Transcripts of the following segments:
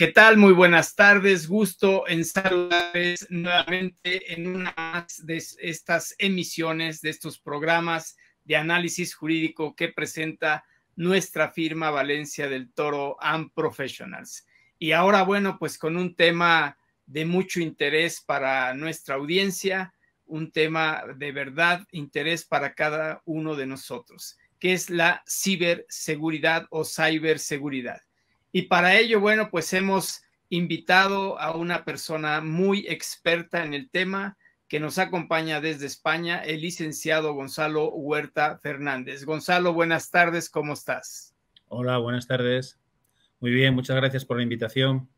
¿qué tal? Muy buenas tardes. Gusto en saludarles nuevamente en una de estas emisiones, de estos programas de análisis jurídico que presenta nuestra firma Valencia del Toro and Professionals. Y ahora, bueno, pues con un tema de mucho interés para nuestra audiencia, un tema de verdad interés para cada uno de nosotros, que es la ciberseguridad o ciberseguridad. Y para ello, bueno, pues hemos invitado a una persona muy experta en el tema que nos acompaña desde España, el licenciado Gonzalo Huerta Fernández. Gonzalo, buenas tardes, ¿cómo estás? Hola, buenas tardes. Muy bien, muchas gracias por la invitación.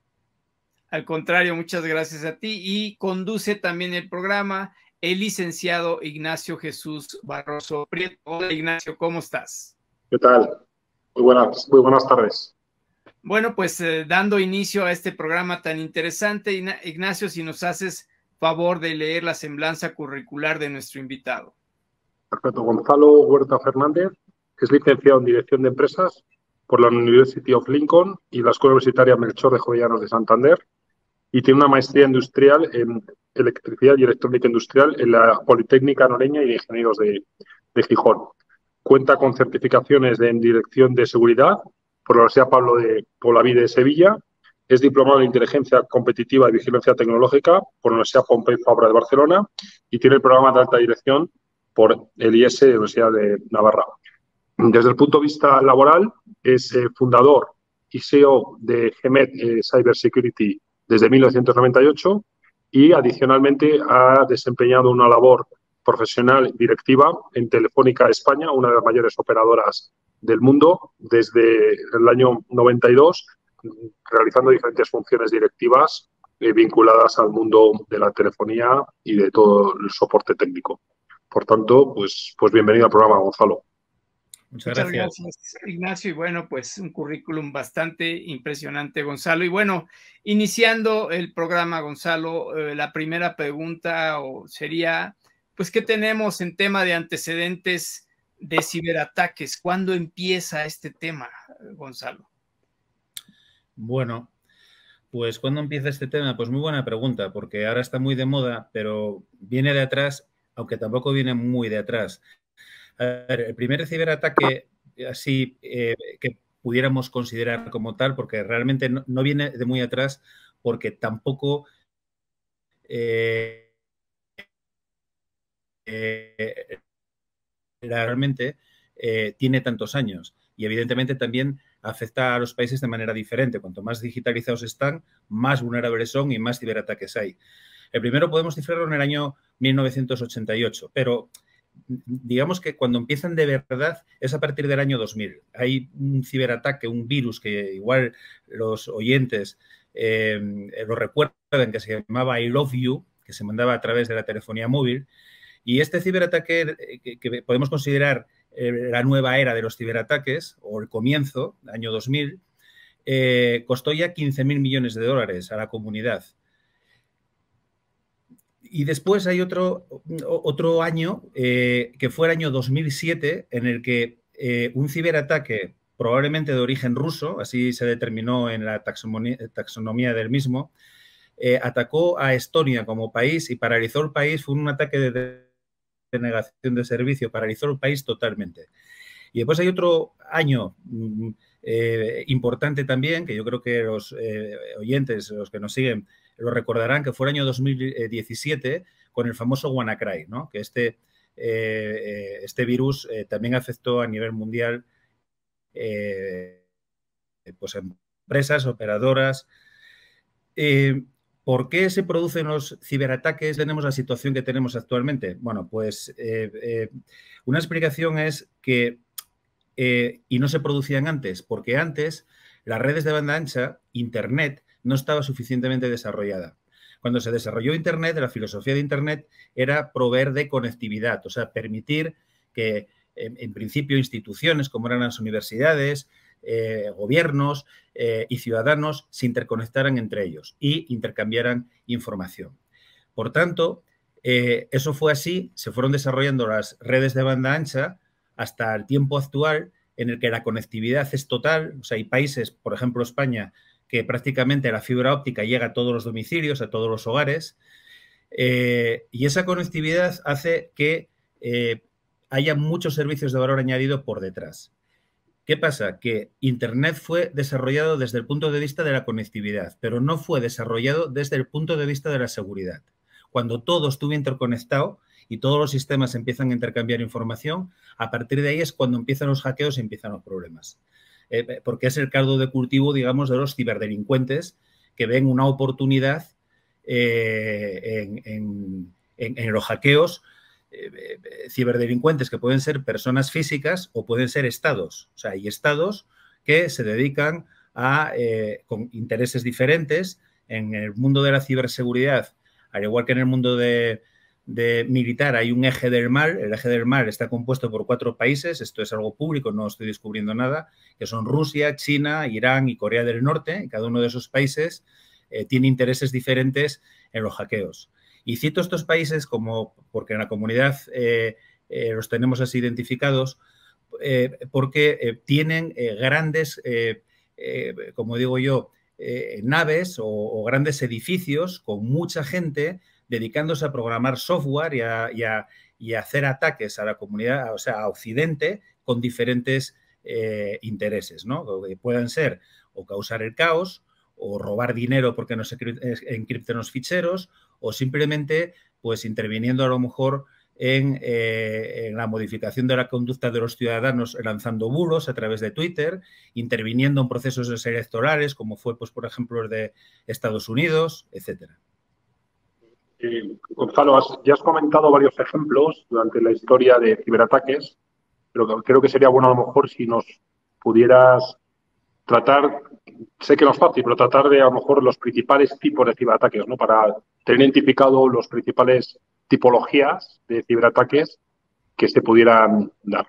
Al contrario, muchas gracias a ti y conduce también el programa el licenciado Ignacio Jesús Barroso Prieto. Hola Ignacio, ¿cómo estás? ¿Qué tal? Muy buenas, muy buenas tardes. Bueno, pues eh, dando inicio a este programa tan interesante, Ignacio, si nos haces favor de leer la semblanza curricular de nuestro invitado. Perfecto. Gonzalo Huerta Fernández es licenciado en Dirección de Empresas por la University of Lincoln y la Escuela Universitaria Melchor de Jovellanos de Santander y tiene una maestría industrial en electricidad y electrónica industrial en la Politécnica Noreña y de Ingenieros de, de Gijón. Cuenta con certificaciones en Dirección de Seguridad por la Universidad Pablo de Polavide de Sevilla. Es diplomado en Inteligencia Competitiva y Vigilancia Tecnológica por la Universidad Pompeu Fabra de Barcelona y tiene el programa de alta dirección por el IES de la Universidad de Navarra. Desde el punto de vista laboral, es eh, fundador y CEO de GEMET eh, Cyber Security desde 1998 y adicionalmente ha desempeñado una labor profesional directiva en Telefónica España, una de las mayores operadoras del mundo desde el año 92, realizando diferentes funciones directivas eh, vinculadas al mundo de la telefonía y de todo el soporte técnico. Por tanto, pues, pues bienvenido al programa, Gonzalo. Muchas, gracias. Ignacio. Y bueno, pues un currículum bastante impresionante, Gonzalo. Y bueno, iniciando el programa, Gonzalo, eh, la primera pregunta sería, pues, ¿qué tenemos en tema de antecedentes de ciberataques? ¿Cuándo empieza este tema, Gonzalo? Bueno, pues ¿cuándo empieza este tema? Pues muy buena pregunta, porque ahora está muy de moda, pero viene de atrás, aunque tampoco viene muy de atrás. el primer ciberataque así eh, que pudiéramos considerar como tal, porque realmente no, viene de muy atrás, porque tampoco eh, eh, realmente eh, tiene tantos años y evidentemente también afecta a los países de manera diferente. Cuanto más digitalizados están, más vulnerables son y más ciberataques hay. El primero podemos cifrarlo en el año 1988, pero digamos que cuando empiezan de verdad es a partir del año 2000. Hay un ciberataque, un virus que igual los oyentes eh, lo recuerdan, que se llamaba I Love You, que se mandaba a través de la telefonía móvil y este ciberataque eh, que, podemos considerar eh, la nueva era de los ciberataques, o el comienzo, año 2000, eh, costó ya 15 mil millones de dólares a la comunidad. Y después hay otro, otro año, que fue el año 2007, en el que un ciberataque, probablemente de origen ruso, así se determinó en la taxonomía, del mismo, atacó a Estonia como país y paralizó el país. Fue un ataque de de negación de servicio, paralizó el país totalmente. Y después hay otro año mm, eh, importante también, que yo creo que los eh, oyentes, los que nos siguen, lo recordarán, que fue el año 2017 con el famoso WannaCry, ¿no? que este, eh, este virus también afectó a nivel mundial pues empresas, operadoras. ¿Por qué se producen los ciberataques? Tenemos la situación que tenemos actualmente. Bueno, pues eh, eh, una explicación es que, eh, y no se producían antes, porque antes las redes de banda ancha, Internet, no estaba suficientemente desarrollada. Cuando se desarrolló Internet, la filosofía de Internet era proveer de conectividad, o sea, permitir que, en principio, instituciones como eran las universidades, eh, gobiernos eh, y ciudadanos se interconectaran entre ellos y intercambiaran información. Por tanto, eh, eso fue así, se fueron desarrollando las redes de banda ancha hasta el tiempo actual en el que la conectividad es total. O sea, hay países, por ejemplo España, que prácticamente la fibra óptica llega a todos los domicilios, a todos los hogares, y esa conectividad hace que haya muchos servicios de valor añadido por detrás. ¿Qué pasa? Que Internet fue desarrollado desde el punto de vista de la conectividad, pero no fue desarrollado desde el punto de vista de la seguridad. Cuando todo estuvo interconectado y todos los sistemas empiezan a intercambiar información, a partir de ahí es cuando empiezan los hackeos y empiezan los problemas. Eh, porque es el caldo de cultivo, digamos, de los ciberdelincuentes que ven una oportunidad eh, en, los hackeos eh, ciberdelincuentes que pueden ser personas físicas o pueden ser estados. O sea, hay estados que se dedican a, con intereses diferentes, en el mundo de la ciberseguridad, al igual que en el mundo de, militar hay un eje del mal. El eje del mal está compuesto por cuatro países, esto es algo público, no estoy descubriendo nada, que son Rusia, China, Irán y Corea del Norte. Cada uno de esos países eh, tiene intereses diferentes en los hackeos. Y cito estos países como, porque en la comunidad eh, eh, los tenemos así identificados, porque tienen grandes, como digo yo, naves o grandes edificios con mucha gente dedicándose a programar software y a, hacer ataques a la comunidad, o sea, a Occidente, con diferentes eh, intereses, ¿no? Que puedan ser o causar el caos, o robar dinero porque no se encripten los ficheros, o simplemente, pues, interviniendo a lo mejor en, eh, en, la modificación de la conducta de los ciudadanos lanzando bulos a través de Twitter, interviniendo en procesos electorales, como fue, pues, por ejemplo, el de Estados Unidos, etcétera. Gonzalo, ya has comentado varios ejemplos durante la historia de ciberataques, pero creo que sería bueno a lo mejor si nos pudieras tratar, sé que no es fácil, pero tratar de a lo mejor los principales tipos de ciberataques, ¿no? Para tener identificado los principales tipologías de ciberataques que se pudieran dar.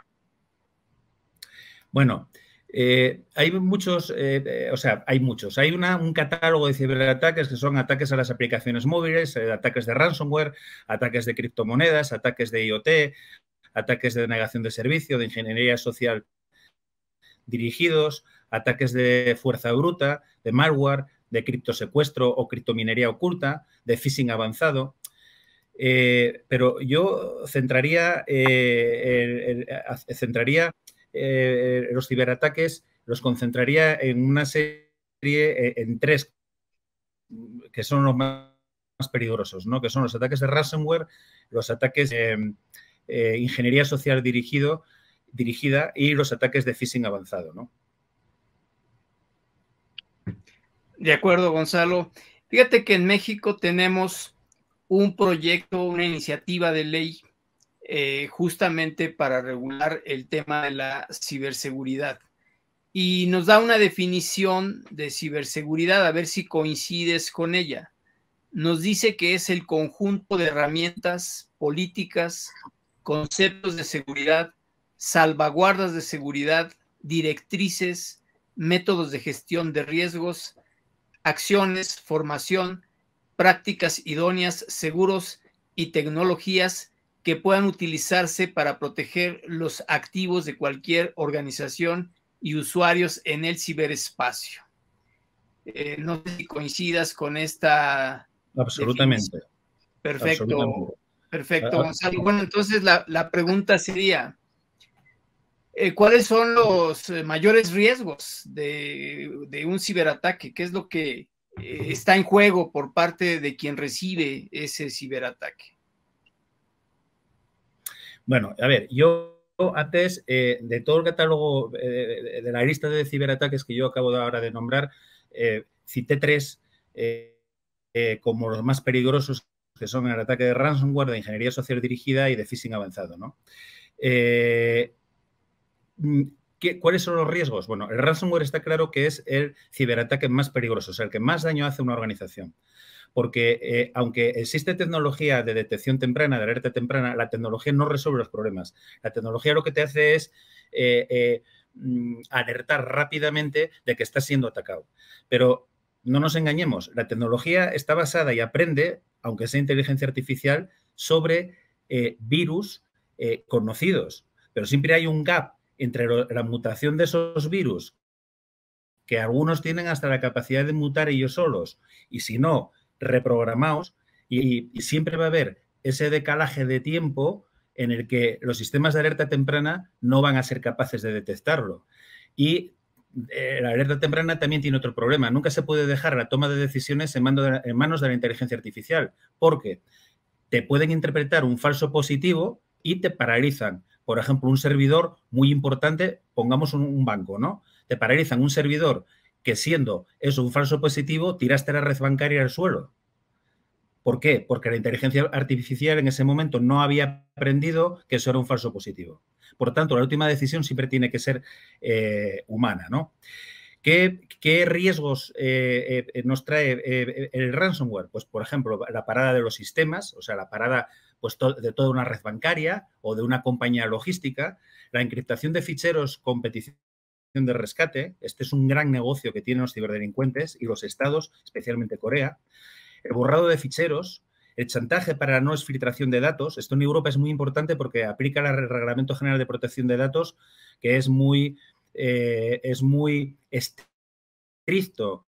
Bueno, eh, hay muchos, eh, eh, o sea, hay muchos. Hay un catálogo de ciberataques que son ataques a las aplicaciones móviles, ataques de ransomware, ataques de criptomonedas, ataques de IoT, ataques de denegación de servicio, de ingeniería social dirigidos, ataques de fuerza bruta, de malware, de criptosecuestro o criptominería oculta, de phishing avanzado. pero yo centraría, centraría eh, los ciberataques los concentraría en una serie, eh, en tres, que son los más, peligrosos, ¿no? que son los ataques de ransomware, los ataques de eh, ingeniería social dirigido, dirigida y los ataques de phishing avanzado. ¿no? De acuerdo, Gonzalo. Fíjate que en México tenemos un proyecto, una iniciativa de ley eh, justamente para regular el tema de la ciberseguridad. Y nos da una definición de ciberseguridad, a ver si coincides con ella. Nos dice que es el conjunto de herramientas políticas, conceptos de seguridad, salvaguardas de seguridad, directrices, métodos de gestión de riesgos, acciones, formación, prácticas idóneas, seguros y tecnologías que puedan utilizarse para proteger los activos de cualquier organización y usuarios en el ciberespacio. Eh, no sé si coincidas con esta. Absolutamente. Perfecto. Perfecto, ah, Gonzalo. Bueno, entonces la, pregunta sería: eh, ¿cuáles son los eh, mayores riesgos de, un ciberataque? ¿Qué es lo que está en juego por parte de quien recibe ese ciberataque? Bueno, a ver, yo antes eh, de todo el catálogo eh, de la lista de ciberataques que yo acabo de ahora de nombrar, eh, cité tres como los más peligrosos, que son el ataque de ransomware, de ingeniería social dirigida y de phishing avanzado. ¿no? Mm, ¿Cuáles son los riesgos? Bueno, el ransomware está claro que es el ciberataque más peligroso, o sea, el que más daño hace a una organización porque eh, aunque existe tecnología de detección temprana, de alerta temprana, la tecnología no resuelve los problemas. La tecnología lo que te hace es eh, eh, mm, alertar rápidamente de que estás siendo atacado. Pero no nos engañemos, la tecnología está basada y aprende, aunque sea inteligencia artificial, sobre virus conocidos. Pero siempre hay un gap entre la mutación de esos virus que algunos tienen hasta la capacidad de mutar ellos solos, y si no, reprogramados, y, siempre va a haber ese decalaje de tiempo en el que los sistemas de alerta temprana no van a ser capaces de detectarlo. Y eh, la alerta temprana también tiene otro problema. Nunca se puede dejar la toma de decisiones en, manos de la inteligencia artificial, porque te pueden interpretar un falso positivo y te paralizan. Por ejemplo, un servidor muy importante, pongamos un, banco, ¿no? Te paralizan un servidor que siendo eso un falso positivo, tiraste la red bancaria al suelo. ¿Por qué? Porque la inteligencia artificial en ese momento no había aprendido que eso era un falso positivo. Por tanto, la última decisión siempre tiene que ser eh, humana, ¿no? ¿Qué, riesgos eh, eh, nos trae el ransomware? Pues, por ejemplo, la parada de los sistemas, o sea, la parada pues, de toda una red bancaria o de una compañía logística, la encriptación de ficheros con petición de rescate. Este es un gran negocio que tienen los ciberdelincuentes y los estados, especialmente Corea el borrado de ficheros, el chantaje para no exfiltración de datos. Esto en Europa es muy importante porque aplica el Reglamento General de Protección de Datos, que es muy, eh, es muy estricto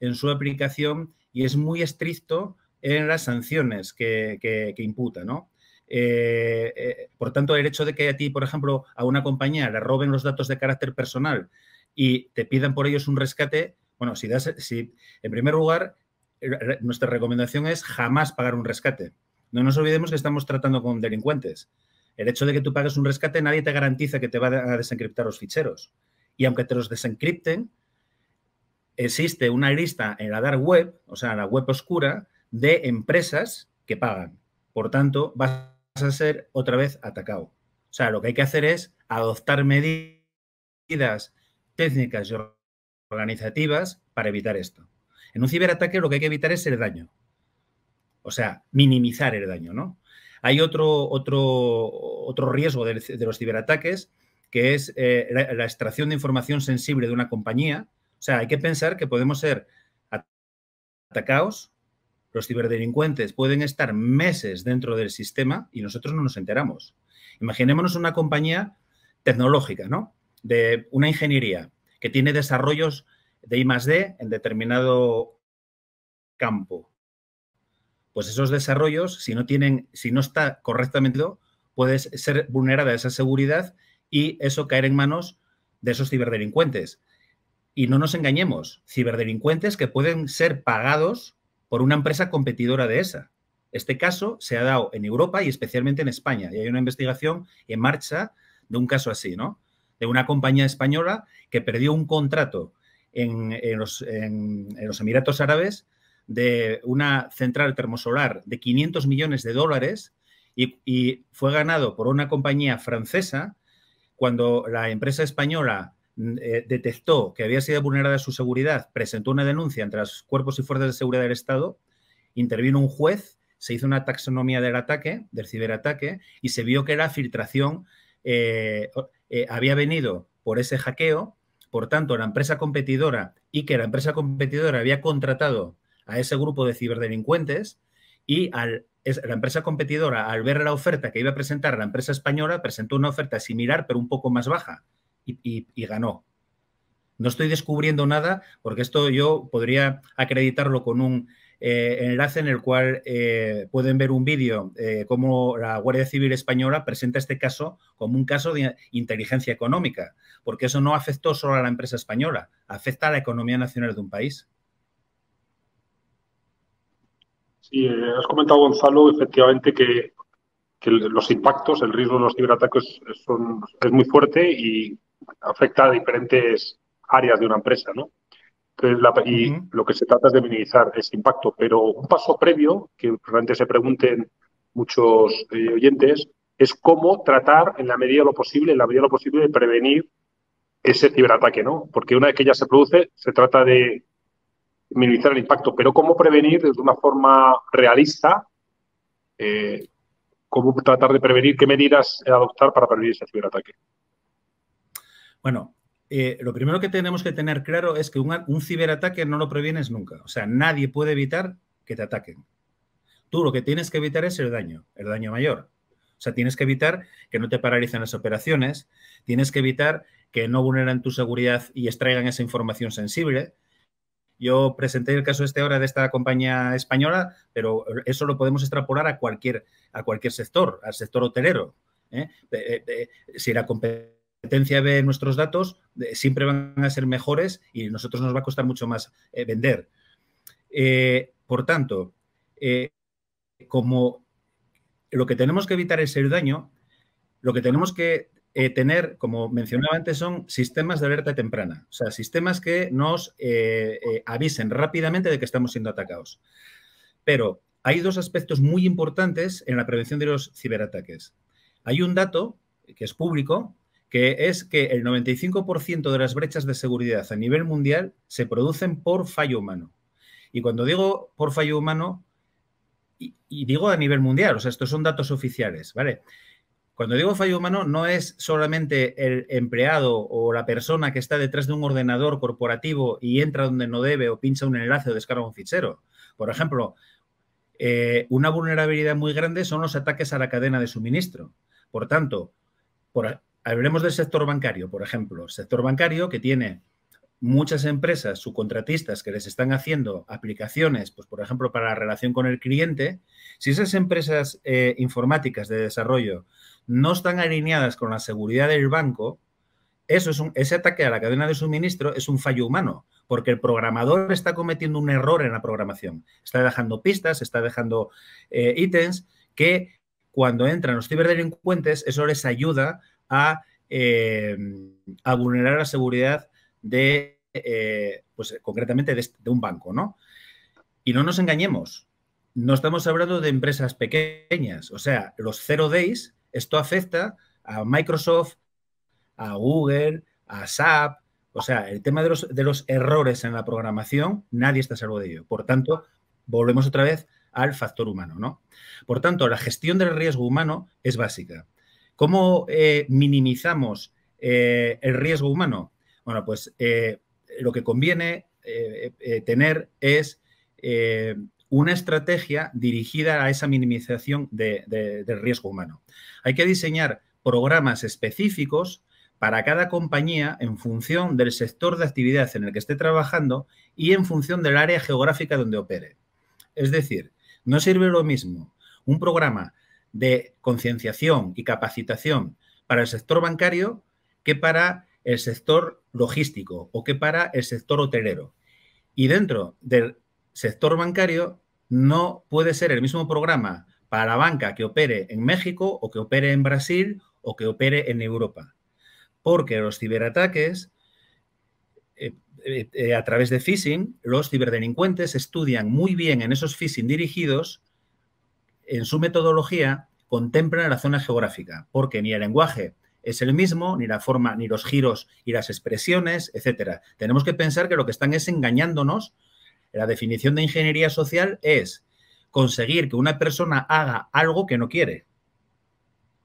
en su aplicación y es muy estricto en las sanciones que, imputa, ¿no? Eh, eh, por tanto, el hecho de que a ti, por ejemplo, a una compañía le roben los datos de carácter personal y te pidan por ellos un rescate, bueno, si das, si en primer lugar nuestra recomendación es jamás pagar un rescate. No nos olvidemos que estamos tratando con delincuentes. El hecho de que tú pagues un rescate, nadie te garantiza que te va a desencriptar los ficheros. Y aunque te los desencripten, existe una lista en la dark web, o sea, la web oscura, de empresas que pagan. Por tanto, vas a ser otra vez atacado. O sea, lo que hay que hacer es adoptar medidas técnicas y organizativas para evitar esto. En un ciberataque lo que hay que evitar es el daño. O sea, minimizar el daño, ¿no? Hay otro, otro, otro riesgo de, los ciberataques, que es eh, la, extracción de información sensible de una compañía. O sea, hay que pensar que podemos ser atacados, los ciberdelincuentes pueden estar meses dentro del sistema y nosotros no nos enteramos. Imaginémonos una compañía tecnológica, ¿no? De una ingeniería que tiene desarrollos de I más D en determinado campo. Pues esos desarrollos, si no tienen, si no está correctamente, puede ser vulnerada esa seguridad y eso caer en manos de esos ciberdelincuentes. Y no nos engañemos, ciberdelincuentes que pueden ser pagados por una empresa competidora de esa. Este caso se ha dado en Europa y especialmente en España. Y hay una investigación en marcha de un caso así, ¿no? De una compañía española que perdió un contrato en, los, Emiratos Árabes de una central termosolar de 500 millones de dólares y, fue ganado por una compañía francesa cuando la empresa española eh, detectó que había sido vulnerada su seguridad, presentó una denuncia entre los cuerpos y fuerzas de seguridad del Estado, intervino un juez, se hizo una taxonomía del ataque, del ciberataque, y se vio que la filtración eh, eh, había venido por ese hackeo. Por tanto, la empresa competidora y que la empresa competidora había contratado a ese grupo de ciberdelincuentes y la empresa competidora, al ver la oferta que iba a presentar la empresa española, presentó una oferta similar, pero un poco más baja y ganó. No estoy descubriendo nada porque esto yo podría acreditarlo con un eh, enlace en el cual eh, pueden ver un vídeo eh, cómo la Guardia Civil Española presenta este caso como un caso de inteligencia económica, porque eso no afectó solo a la empresa española, afecta a la economía nacional de un país. Sí, has comentado, Gonzalo, efectivamente que, los impactos, el riesgo de los ciberataques es muy fuerte y afecta a diferentes áreas de una empresa, ¿no? y lo que se trata es de minimizar ese impacto. Pero un paso previo, que realmente se pregunten muchos eh, oyentes, es cómo tratar en la medida de lo posible, en la medida de lo posible, de prevenir ese ciberataque, ¿no? Porque una vez que ya se produce, se trata de minimizar el impacto, pero cómo prevenir de una forma realista, eh, cómo tratar de prevenir, qué medidas adoptar para prevenir ese ciberataque. Bueno, eh, lo primero que tenemos que tener claro es que un, ciberataque no lo previenes nunca. O sea, nadie puede evitar que te ataquen. Tú lo que tienes que evitar es el daño, el daño mayor. O sea, tienes que evitar que no te paralicen las operaciones, tienes que evitar que no vulneran tu seguridad y extraigan esa información sensible. Yo presenté el caso este ahora de esta compañía española, pero eso lo podemos extrapolar a cualquier, a cualquier sector, al sector hotelero. ¿eh? si la competencia ve nuestros datos, siempre van a ser mejores y nosotros nos va a costar mucho más eh, vender. Eh, por tanto, como lo que tenemos que evitar es el daño, lo que tenemos que eh, tener, como mencionaba antes, son sistemas de alerta temprana, o sea, sistemas que nos eh, eh, avisen rápidamente de que estamos siendo atacados. Pero hay dos aspectos muy importantes en la prevención de los ciberataques. Hay un dato que es público, que es que el 95% de las brechas de seguridad a nivel mundial se producen por fallo humano. Y cuando digo por fallo humano, y, digo a nivel mundial, o sea, estos son datos oficiales, ¿vale? Cuando digo fallo humano, no es solamente el empleado o la persona que está detrás de un ordenador corporativo y entra donde no debe o pincha un enlace o descarga un fichero. Por ejemplo, eh, una vulnerabilidad muy grande son los ataques a la cadena de suministro. Por tanto, hablemos del sector bancario, por ejemplo. El sector bancario que tiene muchas empresas subcontratistas que les están haciendo aplicaciones, pues por ejemplo, para la relación con el cliente, si esas empresas eh, informáticas de desarrollo no están alineadas con la seguridad del banco, eso es un, ese ataque a la cadena de suministro es un fallo humano, porque el programador está cometiendo un error en la programación. Está dejando pistas, está dejando eh, ítems que cuando entran los ciberdelincuentes, eso les ayuda a, eh, a vulnerar la seguridad de, eh, pues concretamente de, de un banco, ¿no? Y no nos engañemos, no estamos hablando de empresas pequeñas, o sea, los zero days esto afecta a Microsoft, a Google, a SAP. O sea, el tema de los, de los errores en la programación, nadie está a salvo de ello. Por tanto, volvemos otra vez al factor humano, ¿no? Por tanto, la gestión del riesgo humano es básica. ¿Cómo eh, minimizamos eh, el riesgo humano? Bueno, pues eh, lo que conviene tener es una estrategia dirigida a esa minimización del riesgo humano. Hay que diseñar programas específicos para cada compañía en función del sector de actividad en el que esté trabajando y en función del área geográfica donde opere. Es decir, no sirve lo mismo un programa de concienciación y capacitación para el sector bancario que para el sector logístico o que para el sector hotelero. Y dentro del sector bancario no puede ser el mismo programa para la banca que opere en México o que opere en Brasil o que opere en Europa. Porque los ciberataques, eh, eh, eh, a través de phishing, los ciberdelincuentes estudian muy bien en esos phishing dirigidos, en su metodología, contemplan la zona geográfica, porque ni el lenguaje es el mismo, ni la forma, ni los giros y las expresiones, etcétera. Tenemos que pensar que lo que están es engañándonos la definición de ingeniería social es conseguir que una persona haga algo que no quiere.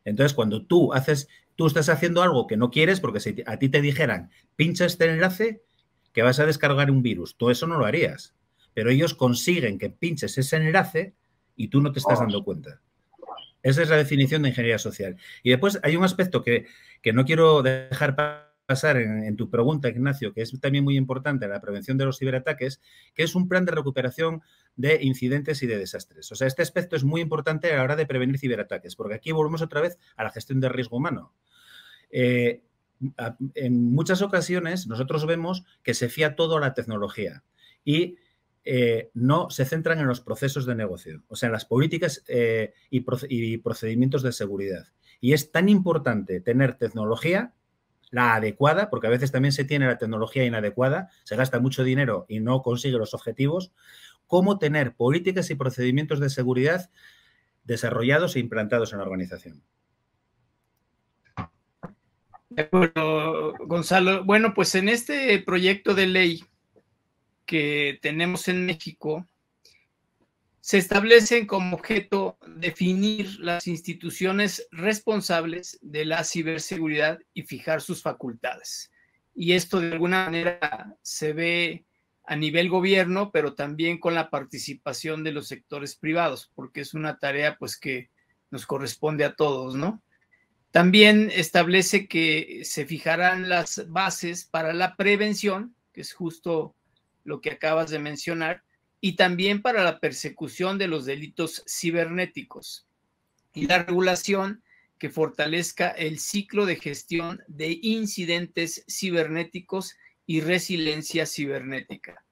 Entonces, cuando tú haces, tú estás haciendo algo que no quieres, porque si a ti te dijeran, pincha este enlace, que vas a descargar un virus, tú eso no lo harías. Pero ellos consiguen que pinches ese enlace y tú no te estás dando cuenta. Esa es la definición de ingeniería social. Y después hay un aspecto que, que no quiero dejar pasar en, tu pregunta, Ignacio, que es también muy importante, la prevención de los ciberataques, que es un plan de recuperación de incidentes y de desastres. O sea, este aspecto es muy importante a la hora de prevenir ciberataques, porque aquí volvemos otra vez a la gestión del riesgo humano. Eh, en muchas ocasiones nosotros vemos que se fía todo a la tecnología y eh, no se centran en los procesos de negocio, o sea, en las políticas eh, y procedimientos de seguridad. Y es tan importante tener tecnología la adecuada, porque a veces también se tiene la tecnología inadecuada, se gasta mucho dinero y no consigue los objetivos, cómo tener políticas y procedimientos de seguridad desarrollados e implantados en la organización. Acuerdo, Gonzalo. Bueno, pues en este proyecto de ley que tenemos en México, se establecen como objeto definir las instituciones responsables de la ciberseguridad y fijar sus facultades. Y esto de alguna manera se ve a nivel gobierno, pero también con la participación de los sectores privados, porque es una tarea pues que nos corresponde a todos, ¿no? También establece que se fijarán las bases para la prevención, que es justo lo que acabas de mencionar, y también para la persecución de los delitos cibernéticos y la regulación que fortalezca el ciclo de gestión de incidentes cibernéticos y resiliencia cibernética.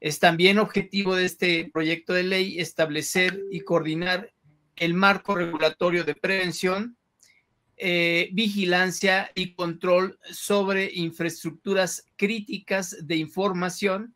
Es también objetivo de este proyecto de ley establecer y coordinar el marco regulatorio de prevención, eh, vigilancia y control sobre infraestructuras críticas de información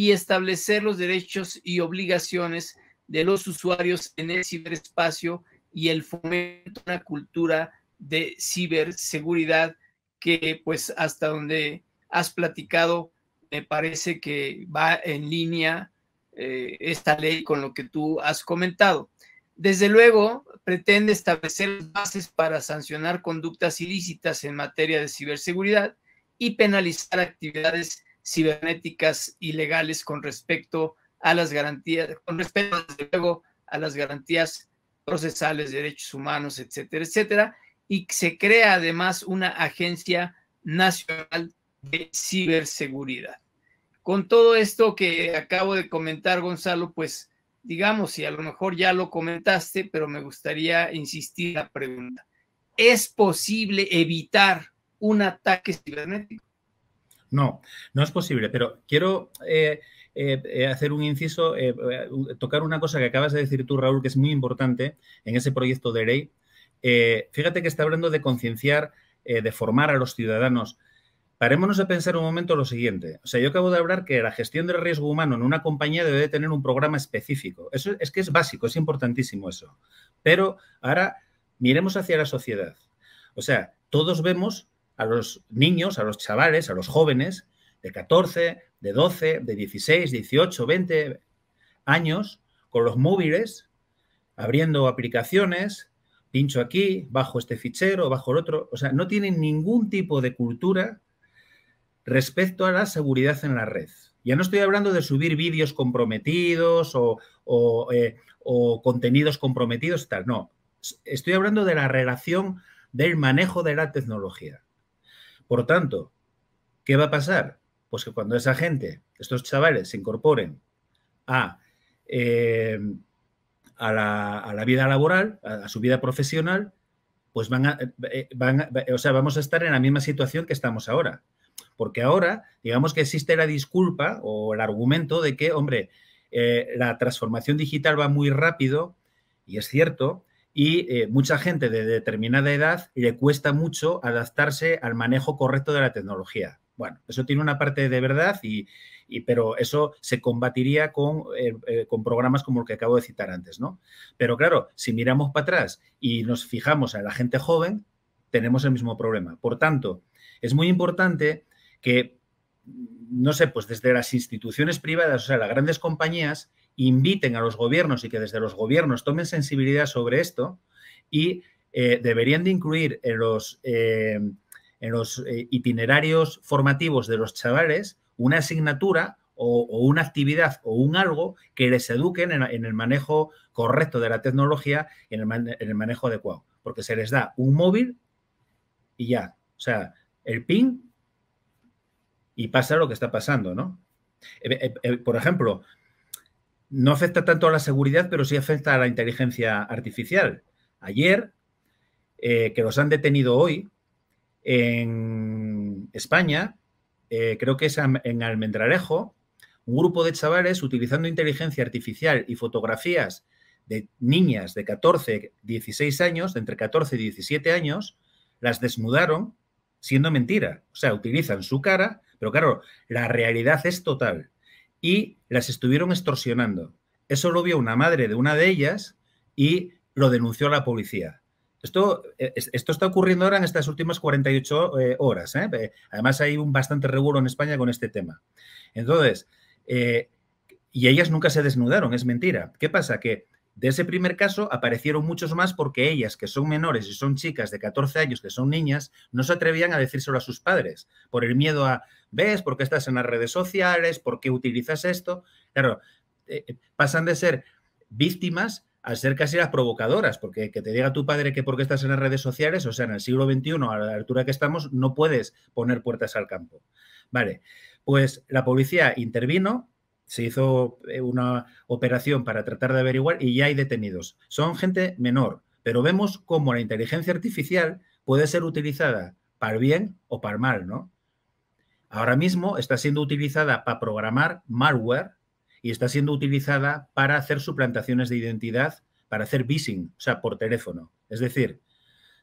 y establecer los derechos y obligaciones de los usuarios en el ciberespacio y el fomento de una cultura de ciberseguridad que pues hasta donde has platicado me parece que va en línea eh, esta ley con lo que tú has comentado. Desde luego, pretende establecer bases para sancionar conductas ilícitas en materia de ciberseguridad y penalizar actividades cibernéticas ilegales con respecto a las garantías, con respecto, desde luego, a las garantías procesales, derechos humanos, etcétera, etcétera. Y se crea además una agencia nacional de ciberseguridad. Con todo esto que acabo de comentar, Gonzalo, pues digamos, y a lo mejor ya lo comentaste, pero me gustaría insistir la pregunta. ¿Es posible evitar un ataque cibernético? No, no es posible, pero quiero eh, eh, eh, hacer un inciso, tocar una cosa que acabas de decir tú, Raúl, que es muy importante en ese proyecto de ley. fíjate que está hablando de concienciar, de formar a los ciudadanos. Parémonos a pensar un momento lo siguiente. O sea, yo acabo de hablar que la gestión del riesgo humano en una compañía debe tener un programa específico. Eso es que es básico, es importantísimo eso. Pero ahora miremos hacia la sociedad. O sea, todos vemos a los niños, a los chavales, a los jóvenes de 14, de 12, de 16, 18, 20 años con los móviles, abriendo aplicaciones, pincho aquí, bajo este fichero, bajo el otro. O sea, no tienen ningún tipo de cultura respecto a la seguridad en la red. Ya no estoy hablando de subir vídeos comprometidos o, o, eh, o contenidos comprometidos, tal, no. Estoy hablando de la relación del manejo de la tecnología. Por tanto, ¿qué va a pasar? Pues que cuando esa gente, estos chavales, se incorporen a, eh, a, la, vida laboral, a, su vida profesional, pues van a, eh, van o sea, vamos a estar en la misma situación que estamos ahora. Porque ahora, digamos que existe la disculpa o el argumento de que, hombre, eh, la transformación digital va muy rápido, y es cierto, y eh, mucha gente de determinada edad le cuesta mucho adaptarse al manejo correcto de la tecnología. Bueno, eso tiene una parte de verdad, y, pero eso se combatiría con, eh, eh, con, programas como el que acabo de citar antes, ¿no? Pero claro, si miramos para atrás y nos fijamos a la gente joven, tenemos el mismo problema. Por tanto, es muy importante que, no sé, pues desde las instituciones privadas, o sea, las grandes compañías, inviten a los gobiernos y que desde los gobiernos tomen sensibilidad sobre esto y eh, deberían de incluir en los, eh, en los eh, itinerarios formativos de los chavales una asignatura o, una actividad o un algo que les eduquen en, el manejo correcto de la tecnología y en el, en el manejo adecuado. Porque se les da un móvil y ya. O sea, el PIN y pasa lo que está pasando, ¿no? por ejemplo, no afecta tanto a la seguridad, pero sí afecta a la inteligencia artificial. Ayer, eh, que los han detenido hoy, en España, eh, creo que es en Almendralejo, un grupo de chavales utilizando inteligencia artificial y fotografías de niñas de 14, 16 años, de entre 14 y 17 años, las desnudaron siendo mentira. O sea, utilizan su cara, pero claro, la realidad es total y las estuvieron extorsionando. Eso lo vio una madre de una de ellas y lo denunció a la policía. Esto, eh, esto está ocurriendo ahora en estas últimas 48 eh, horas. ¿eh? Además, hay un bastante revuelo en España con este tema. Entonces, y ellas nunca se desnudaron, es mentira. ¿Qué pasa? Que de ese primer caso aparecieron muchos más porque ellas, que son menores y son chicas de 14 años, que son niñas, no se atrevían a decírselo a sus padres por el miedo a, ¿ves? ¿Por qué estás en las redes sociales? ¿Por qué utilizas esto? Claro, eh, eh, pasan de ser víctimas a ser casi las provocadoras, porque que te diga tu padre que porque estás en las redes sociales, o sea, en el siglo XXI, a la altura que estamos, no puedes poner puertas al campo. Vale, pues la policía intervino, se hizo eh, una operación para tratar de averiguar y ya hay detenidos. Son gente menor, pero vemos cómo la inteligencia artificial puede ser utilizada para bien o para mal, ¿no? Ahora mismo está siendo utilizada para programar malware y está siendo utilizada para hacer suplantaciones de identidad, para hacer phishing, o sea, por teléfono. Es decir,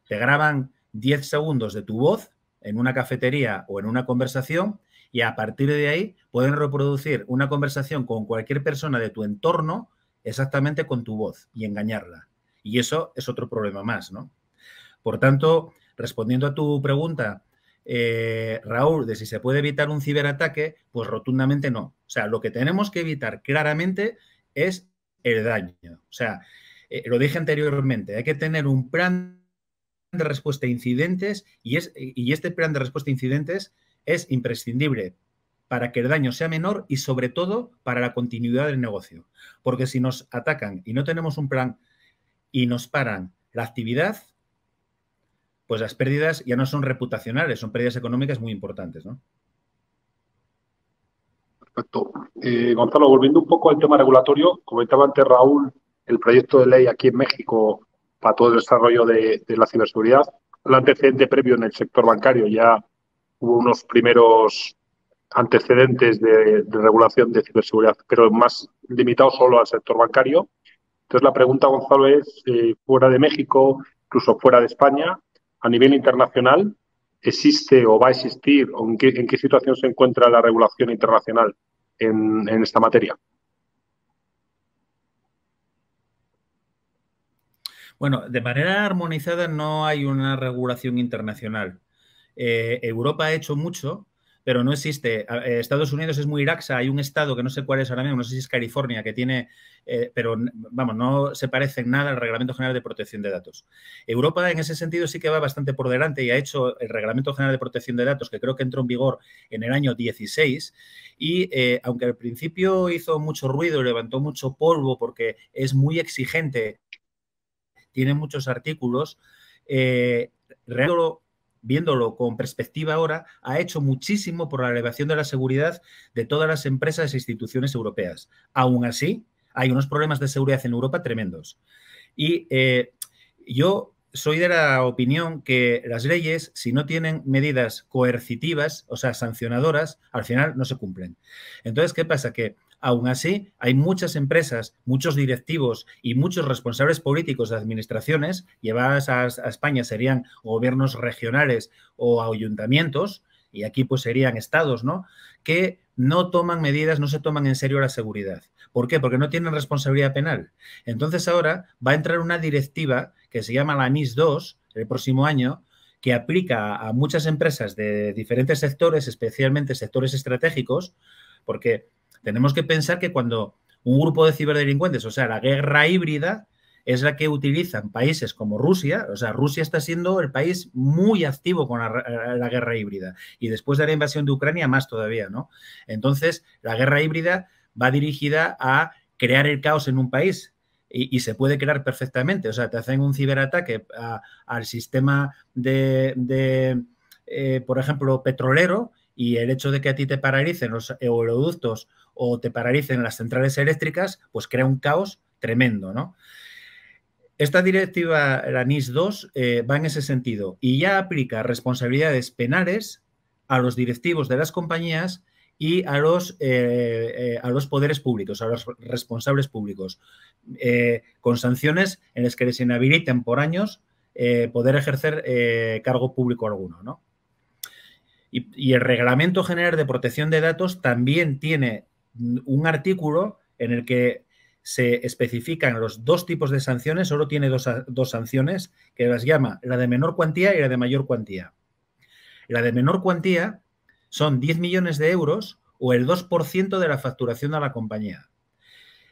te graban 10 segundos de tu voz en una cafetería o en una conversación y a partir de ahí pueden reproducir una conversación con cualquier persona de tu entorno exactamente con tu voz y engañarla. Y eso es otro problema más, ¿no? Por tanto, respondiendo a tu pregunta, eh, Raúl, de si se puede evitar un ciberataque, pues rotundamente no. O sea, lo que tenemos que evitar claramente es el daño. O sea, eh, lo dije anteriormente, hay que tener un plan de respuesta a incidentes y, es, y este plan de respuesta a incidentes es imprescindible para que el daño sea menor y sobre todo para la continuidad del negocio. Porque si nos atacan y no tenemos un plan y nos paran la actividad, pues las pérdidas ya no son reputacionales, son pérdidas económicas muy importantes, ¿no? Perfecto. Eh, Gonzalo, volviendo un poco al tema regulatorio, comentaba antes Raúl el proyecto de ley aquí en México para todo el desarrollo de, la ciberseguridad. El antecedente previo en el sector bancario ya hubo unos primeros antecedentes de, regulación de ciberseguridad, pero más limitados solo al sector bancario. Entonces, la pregunta, Gonzalo, es, eh, fuera de México, incluso fuera de España, a nivel internacional, ¿existe o va a existir o en qué, situación se encuentra la regulación internacional en, esta materia? Bueno, de manera armonizada no hay una regulación internacional. Eh, Europa ha hecho mucho, pero no existe. Eh, Estados Unidos es muy laxa, hay un estado que no sé cuál es ahora mismo, no sé si es California, que tiene, eh, pero vamos, no se parece en nada al Reglamento General de Protección de Datos. Europa en ese sentido sí que va bastante por delante y ha hecho el Reglamento General de Protección de Datos, que creo que entró en vigor en el año 16, y aunque al principio hizo mucho ruido y levantó mucho polvo porque es muy exigente, tiene muchos artículos, realmente viéndolo con perspectiva ahora, ha hecho muchísimo por la elevación de la seguridad de todas las empresas e instituciones europeas. Aún así, hay unos problemas de seguridad en Europa tremendos. Y eh, yo soy de la opinión que las leyes, si no tienen medidas coercitivas, o sea, sancionadoras, al final no se cumplen. Entonces, ¿qué pasa? Que Aún así, hay muchas empresas, muchos directivos y muchos responsables políticos de administraciones, llevadas a, España serían gobiernos regionales o ayuntamientos, y aquí pues serían estados, ¿no? Que no toman medidas, no se toman en serio la seguridad. ¿Por qué? Porque no tienen responsabilidad penal. Entonces ahora va a entrar una directiva que se llama la NIS 2 el próximo año, que aplica a muchas empresas de diferentes sectores, especialmente sectores estratégicos, porque tenemos que pensar que cuando un grupo de ciberdelincuentes, o sea, la guerra híbrida, es la que utilizan países como Rusia, o sea, Rusia está siendo el país muy activo con la, guerra híbrida y después de la invasión de Ucrania más todavía, ¿no? Entonces, la guerra híbrida va dirigida a crear el caos en un país y, se puede crear perfectamente, o sea, te hacen un ciberataque al sistema de, eh, por ejemplo, petrolero y el hecho de que a ti te paralicen los oleoductos o te paralicen las centrales eléctricas, pues crea un caos tremendo, ¿no? Esta directiva, la NIS 2, eh, va en ese sentido y ya aplica responsabilidades penales a los directivos de las compañías y a los, eh, eh, a los poderes públicos, a los responsables públicos, con sanciones en las que les inhabiliten por años poder ejercer cargo público alguno, ¿no? Y, el Reglamento General de Protección de Datos también tiene un artículo en el que se especifican los dos tipos de sanciones, solo tiene dos, dos, sanciones, que las llama la de menor cuantía y la de mayor cuantía. La de menor cuantía son 10 millones de euros o el 2% de la facturación de la compañía.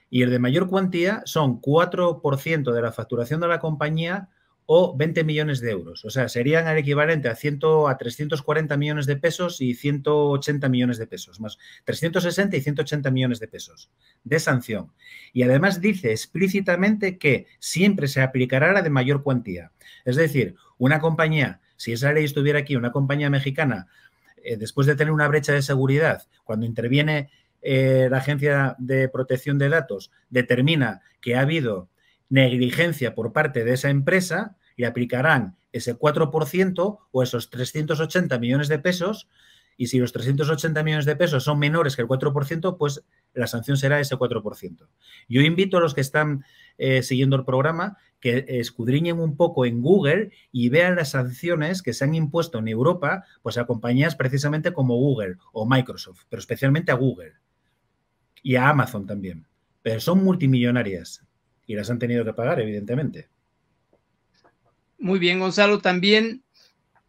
Y el de mayor cuantía son 4% de la facturación de la compañía o 20 millones de euros. O sea, serían el equivalente a, 100, a 340 millones de pesos y 180 millones de pesos, más 360 y 180 millones de pesos de sanción. Y además dice explícitamente que siempre se aplicará la de mayor cuantía. Es decir, una compañía, si esa ley estuviera aquí, una compañía mexicana, eh, después de tener una brecha de seguridad, cuando interviene eh, la Agencia de Protección de Datos, determina que ha habido negligencia por parte de esa empresa y aplicarán ese 4% o esos 380 millones de pesos. Y si los 380 millones de pesos son menores que el 4%, pues la sanción será ese 4%. Yo invito a los que están eh, siguiendo el programa que escudriñen un poco en Google y vean las sanciones que se han impuesto en Europa pues a compañías precisamente como Google o Microsoft, pero especialmente a Google y a Amazon también. Pero son multimillonarias y las han tenido que pagar, evidentemente. Muy bien, Gonzalo. También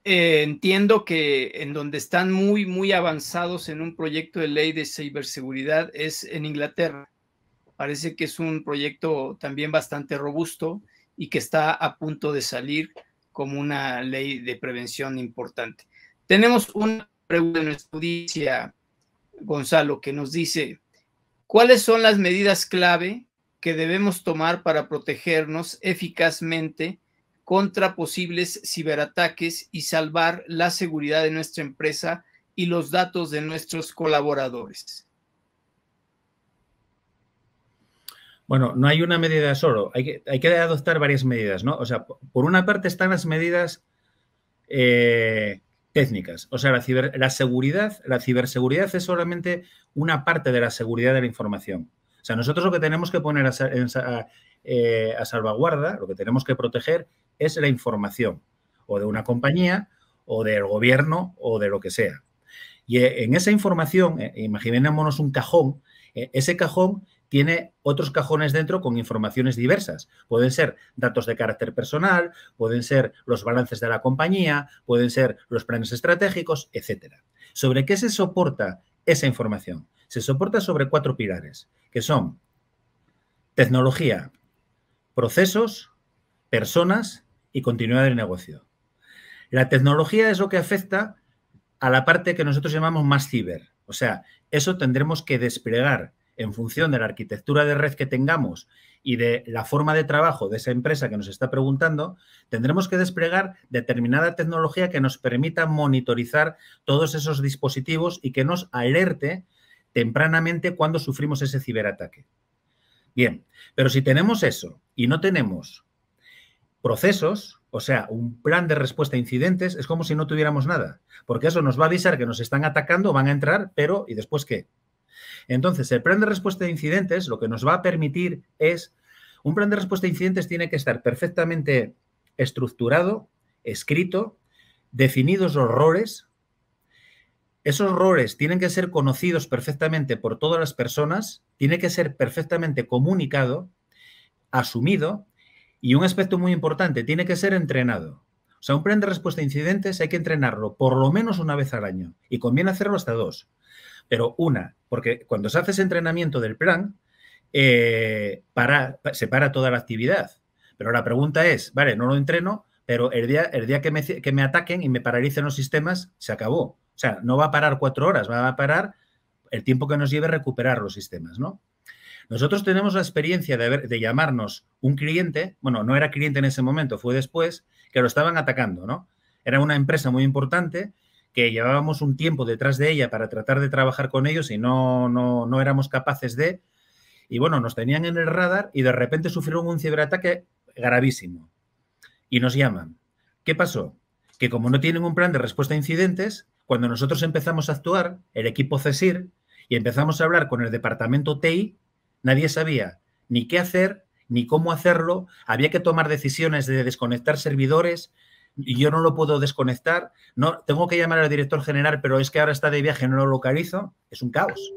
eh, entiendo que en donde están muy, muy avanzados en un proyecto de ley de ciberseguridad es en Inglaterra. Parece que es un proyecto también bastante robusto y que está a punto de salir como una ley de prevención importante. Tenemos una pregunta en nuestra audiencia, Gonzalo, que nos dice, ¿cuáles son las medidas clave que debemos tomar para protegernos eficazmente contra posibles ciberataques y salvar la seguridad de nuestra empresa y los datos de nuestros colaboradores? Bueno, no hay una medida solo, hay que, hay que adoptar varias medidas, ¿no? O sea, por una parte están las medidas eh, técnicas, o sea, la, la seguridad, la ciberseguridad es solamente una parte de la seguridad de la información. O sea, nosotros lo que tenemos que poner eh, a, salvaguarda, lo que tenemos que proteger es la información, o de una compañía, o del gobierno, o de lo que sea. Y eh, en esa información, eh, imaginémonos un cajón, ese cajón tiene otros cajones dentro con informaciones diversas. Pueden ser datos de carácter personal, pueden ser los balances de la compañía, pueden ser los planes estratégicos, etc. ¿Sobre qué se soporta esa información? Se soporta sobre cuatro pilares que son tecnología, procesos, personas y continuidad del negocio. La tecnología es lo que afecta a la parte que nosotros llamamos más ciber. O sea, eso tendremos que desplegar en función de la arquitectura de red que tengamos y de la forma de trabajo de esa empresa que nos está preguntando, tendremos que desplegar determinada tecnología que nos permita monitorizar todos esos dispositivos y que nos alerte tempranamente cuando sufrimos ese ciberataque. Bien, pero si tenemos eso y no tenemos procesos, o sea, un plan de respuesta a incidentes, es como si no tuviéramos nada, porque eso nos va a avisar que nos están atacando, van a entrar, pero ¿y después qué? Entonces, el plan de respuesta a incidentes lo que nos va a permitir es, un plan de respuesta a incidentes tiene que estar perfectamente estructurado, escrito, definidos los roles, esos roles tienen que ser conocidos perfectamente por todas las personas, tiene que ser perfectamente comunicado, asumido y un aspecto muy importante, tiene que ser entrenado. O sea, un plan de respuesta a incidentes hay que entrenarlo por lo menos una vez al año y conviene hacerlo hasta dos. Pero una, porque cuando se hace ese entrenamiento del plan, eh, para, se para toda la actividad. Pero la pregunta es, vale, no lo entreno, pero el día, el día que, me, que me ataquen y me paralicen los sistemas, se acabó. O sea, no va a parar cuatro horas, va a parar el tiempo que nos lleve recuperar los sistemas, ¿no? Nosotros tenemos la experiencia de, de, llamarnos un cliente, bueno, no era cliente en ese momento, fue después, que lo estaban atacando, ¿no? Era una empresa muy importante que llevábamos un tiempo detrás de ella para tratar de trabajar con ellos y no, no, no éramos capaces de... Y bueno, nos tenían en el radar y de repente sufrieron un ciberataque gravísimo. Y nos llaman. ¿Qué pasó? Que como no tienen un plan de respuesta a incidentes, cuando nosotros empezamos a actuar, el equipo CESIR, y empezamos a hablar con el departamento TI, nadie sabía ni qué hacer, ni cómo hacerlo, había que tomar decisiones de desconectar servidores, yo no lo puedo desconectar, no, tengo que llamar al director general, pero es que ahora está de viaje, no lo localizo, es un caos.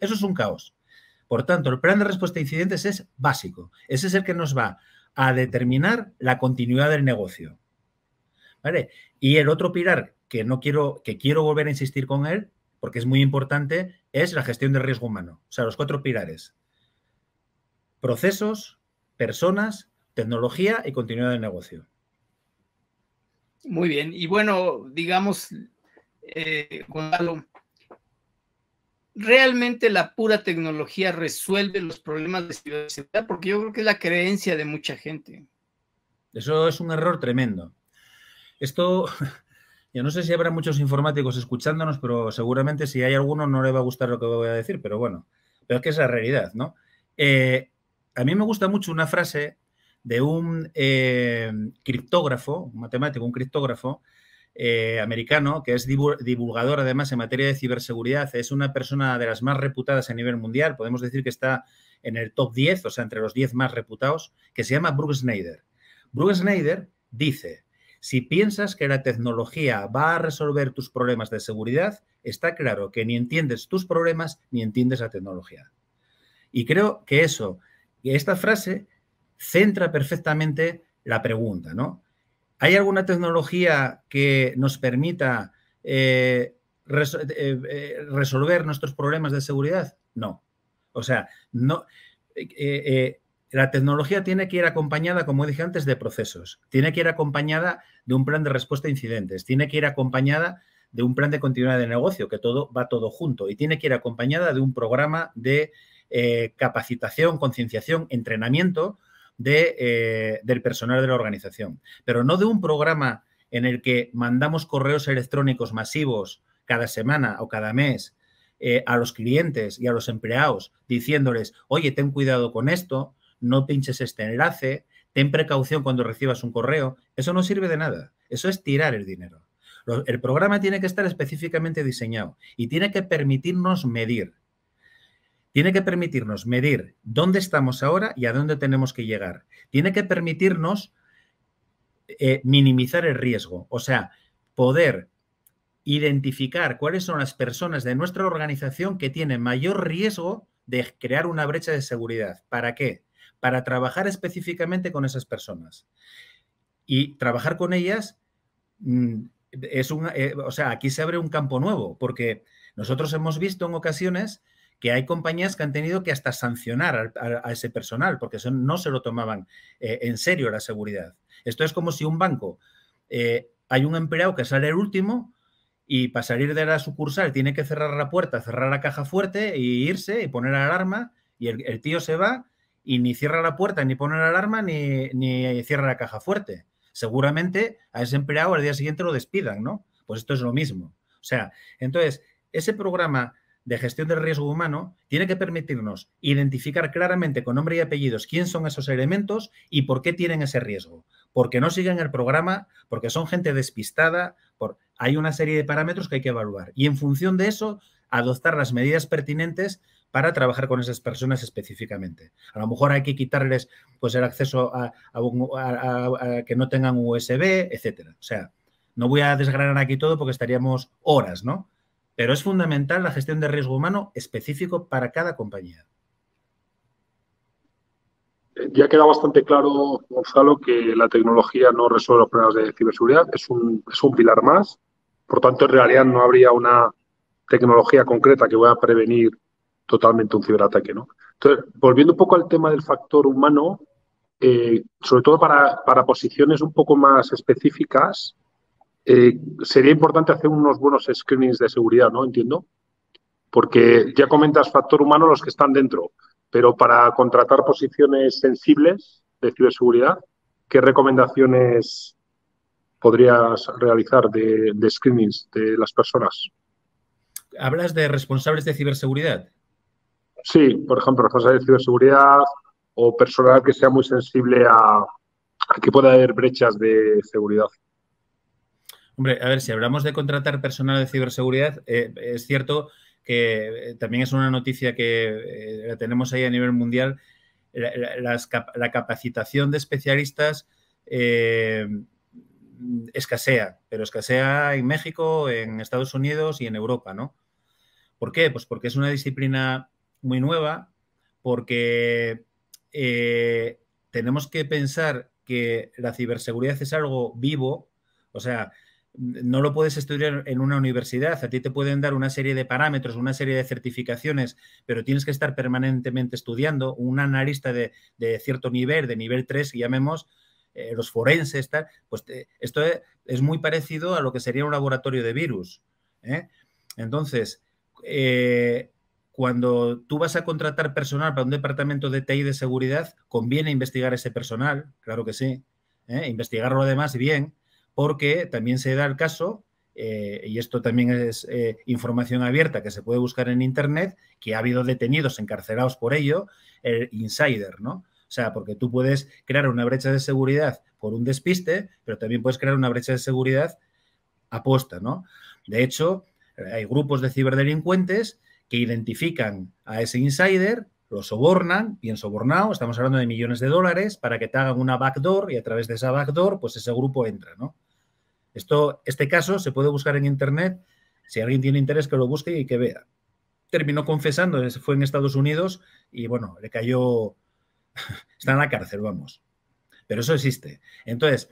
Eso es un caos. Por tanto, el plan de respuesta a incidentes es básico. Ese es el que nos va a determinar la continuidad del negocio. ¿Vale? Y el otro pilar que no quiero, que quiero volver a insistir con él, porque es muy importante, es la gestión del riesgo humano. O sea, los cuatro pilares. Procesos, personas, tecnología y continuidad del negocio. Muy bien. Y bueno, digamos, eh, Gonzalo, ¿realmente la pura tecnología resuelve los problemas de ciberseguridad? Porque yo creo que es la creencia de mucha gente. Eso es un error tremendo. Esto, yo no sé si habrá muchos informáticos escuchándonos, pero seguramente si hay alguno no le va a gustar lo que voy a decir, pero bueno, pero es que es la realidad, ¿no? Eh, a mí me gusta mucho una frase de un eh, criptógrafo, un matemático, un criptógrafo eh, americano, que es divulgador además en materia de ciberseguridad, es una persona de las más reputadas a nivel mundial, podemos decir que está en el top 10, o sea, entre los 10 más reputados, que se llama Brooke Snyder. Brooke Snyder dice, si piensas que la tecnología va a resolver tus problemas de seguridad, está claro que ni entiendes tus problemas ni entiendes la tecnología. Y creo que eso, esta frase centra perfectamente la pregunta, ¿no? ¿Hay alguna tecnología que nos permita eh, eh, eh, resolver nuestros problemas de seguridad? No. O sea, no. La tecnología tiene que ir acompañada, como dije antes, de procesos. Tiene que ir acompañada de un plan de respuesta a incidentes. Tiene que ir acompañada de un plan de continuidad de negocio, que todo va todo junto. Y tiene que ir acompañada de un programa de capacitación, concienciación, entrenamiento eh, del personal de la organización, pero no de un programa en el que mandamos correos electrónicos masivos cada semana o cada mes eh, a los clientes y a los empleados diciéndoles, oye, ten cuidado con esto, no pinches este enlace, ten precaución cuando recibas un correo. Eso no sirve de nada. Eso es tirar el dinero. El programa tiene que estar específicamente diseñado y tiene que permitirnos medir tiene que permitirnos medir dónde estamos ahora y a dónde tenemos que llegar. Tiene que permitirnos eh, minimizar el riesgo, o sea, poder identificar cuáles son las personas de nuestra organización que tienen mayor riesgo de crear una brecha de seguridad. ¿Para qué? Para trabajar específicamente con esas personas. Y trabajar con ellas mm, es un, eh, o sea, aquí se abre un campo nuevo, porque nosotros hemos visto en ocasiones que hay compañías que han tenido que hasta sancionar a, ese personal porque no se lo tomaban eh, en serio la seguridad. Esto es como si un banco, eh, hay un empleado que sale el último y para salir de la sucursal tiene que cerrar la puerta, cerrar la caja fuerte y irse y poner alarma y el, tío se va y ni cierra la puerta, ni pone la alarma, ni, ni cierra la caja fuerte. Seguramente a ese empleado al día siguiente lo despidan, ¿no? Pues esto es lo mismo. O sea, entonces, ese programa de gestión del riesgo humano tiene que permitirnos identificar claramente con nombre y apellidos quién son esos elementos y por qué tienen ese riesgo. Porque no siguen el programa, porque son gente despistada, por... hay una serie de parámetros que hay que evaluar. Y en función de eso, adoptar las medidas pertinentes para trabajar con esas personas específicamente. A lo mejor hay que quitarles pues, el acceso a, a que no tengan USB, etcétera. O sea, no voy a desgranar aquí todo porque estaríamos horas, ¿no? pero es fundamental la gestión de riesgo humano específico para cada compañía. Ya queda bastante claro, Gonzalo, que la tecnología no resuelve los problemas de ciberseguridad, es un, es un pilar más. Por tanto, en realidad no habría una tecnología concreta que vaya a prevenir totalmente un ciberataque. ¿no? Entonces, volviendo un poco al tema del factor humano, eh, sobre todo para, para, posiciones un poco más específicas, eh, sería importante hacer unos buenos screenings de seguridad, ¿no? Entiendo. Porque ya comentas factor humano los que están dentro, pero para contratar posiciones sensibles de ciberseguridad, ¿qué recomendaciones podrías realizar de, de screenings de las personas? ¿Hablas de responsables de ciberseguridad? Sí, por ejemplo, responsables de ciberseguridad o personal que sea muy sensible a, que pueda haber brechas de seguridad. Hombre, a ver, si hablamos de contratar personal de ciberseguridad, eh, es cierto que eh, también es una noticia que eh, tenemos ahí a nivel mundial, la, capacitación de especialistas escasea, pero escasea en México, en Estados Unidos y en Europa, ¿no? ¿Por qué? Pues porque es una disciplina muy nueva, porque tenemos que pensar que la ciberseguridad es algo vivo, o sea, no lo puedes estudiar en una universidad. A ti te pueden dar una serie de parámetros, una serie de certificaciones, pero tienes que estar permanentemente estudiando. Un analista de, cierto nivel, de nivel 3, llamemos, eh, los forenses, tal, pues esto es muy parecido a lo que sería un laboratorio de virus. ¿eh? Entonces, eh, cuando tú vas a contratar personal para un departamento de TI de seguridad, conviene investigar ese personal, claro que sí, ¿eh? investigarlo además bien, porque también se da el caso, y esto también es información abierta que se puede buscar en Internet, que ha habido detenidos encarcelados por ello, el insider, ¿no? O sea, porque tú puedes crear una brecha de seguridad por un despiste, pero también puedes crear una brecha de seguridad aposta, ¿no? De hecho, hay grupos de ciberdelincuentes que identifican a ese insider, lo sobornan, bien sobornado, estamos hablando de millones de dólares, para que te hagan una backdoor y a través de esa backdoor, pues ese grupo entra, ¿no? Esto, este caso se puede buscar en internet, si alguien tiene interés que lo busque y que vea. Terminó confesando, fue en Estados Unidos y bueno, le cayó Está en la cárcel, vamos. Pero eso existe. Entonces,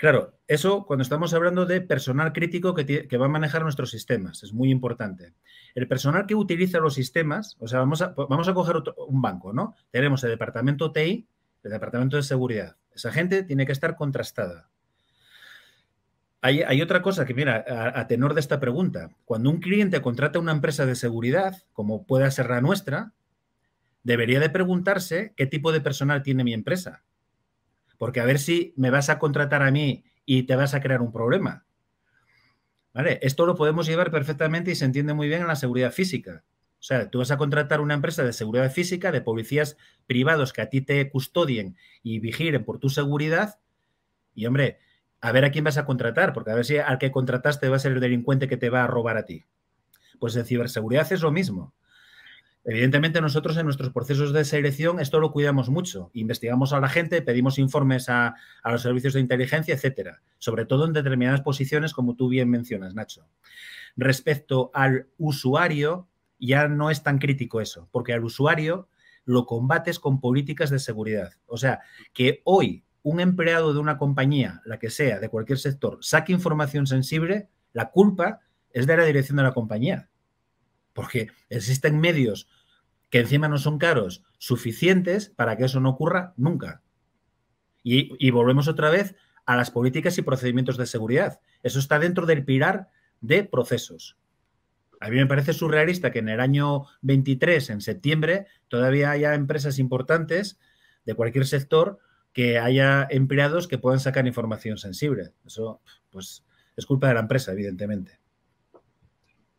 claro, eso cuando estamos hablando de personal crítico que, va a manejar nuestros sistemas, es muy importante. El personal que utiliza los sistemas, o sea, vamos a, coger un banco, ¿no? Tenemos el departamento TI, el departamento de seguridad. Esa gente tiene que estar contrastada. Hay, otra cosa que, mira, a, a, tenor de esta pregunta, cuando un cliente contrata una empresa de seguridad, como pueda ser la nuestra, debería de preguntarse qué tipo de personal tiene mi empresa. Porque a ver si me vas a contratar a mí y te vas a crear un problema. ¿Vale? Esto lo podemos llevar perfectamente y se entiende muy bien en la seguridad física. O sea, tú vas a contratar una empresa de seguridad física, de policías privados que a ti te custodien y vigilen por tu seguridad. Y hombre, a ver a quién vas a contratar, porque a ver si al que contrataste va a ser el delincuente que te va a robar a ti. Pues en ciberseguridad es lo mismo. Evidentemente nosotros en nuestros procesos de selección esto lo cuidamos mucho. Investigamos a la gente, pedimos informes a, los servicios de inteligencia, etcétera. Sobre todo en determinadas posiciones, como tú bien mencionas, Nacho. Respecto al usuario, ya no es tan crítico eso, porque al usuario lo combates con políticas de seguridad. O sea, que hoy un empleado de una compañía, la que sea, de cualquier sector, saque información sensible, la culpa es de la dirección de la compañía porque existen medios que encima no son caros suficientes para que eso no ocurra nunca. Y, volvemos otra vez a las políticas y procedimientos de seguridad. Eso está dentro del pilar de procesos. A mí me parece surrealista que en el año 23, en septiembre, todavía haya empresas importantes de cualquier sector que haya empleados que puedan sacar información sensible. Eso, pues, es culpa de la empresa, evidentemente.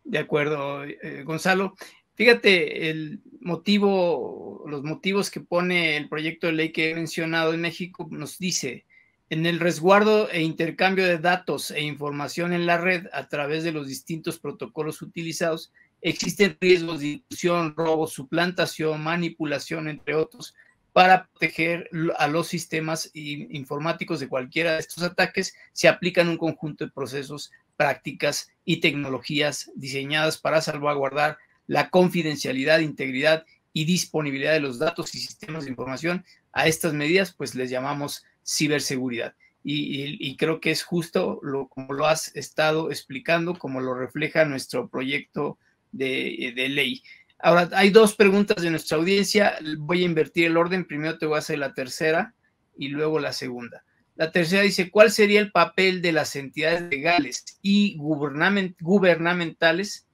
De acuerdo, eh, Gonzalo. Fíjate, el motivo, los motivos que pone el proyecto de ley que he mencionado en México nos dice, en el resguardo e intercambio de datos e información en la red a través de los distintos protocolos utilizados, existen riesgos de intrusión, robo, suplantación, manipulación, entre otros, para proteger a los sistemas informáticos de cualquiera de estos ataques, se aplican un conjunto de procesos prácticas y tecnologías diseñadas para salvaguardar la confidencialidad, integridad y disponibilidad de los datos y sistemas de información. A estas medidas, pues les llamamos ciberseguridad. Y, creo que es justo lo, como lo has estado explicando, como lo refleja nuestro proyecto de, de ley. Ahora, hay dos preguntas de nuestra audiencia. Voy a invertir el orden. Primero te voy a hacer la tercera y luego la segunda. La tercera dice, ¿cuál sería el papel de las entidades legales y gubernamentales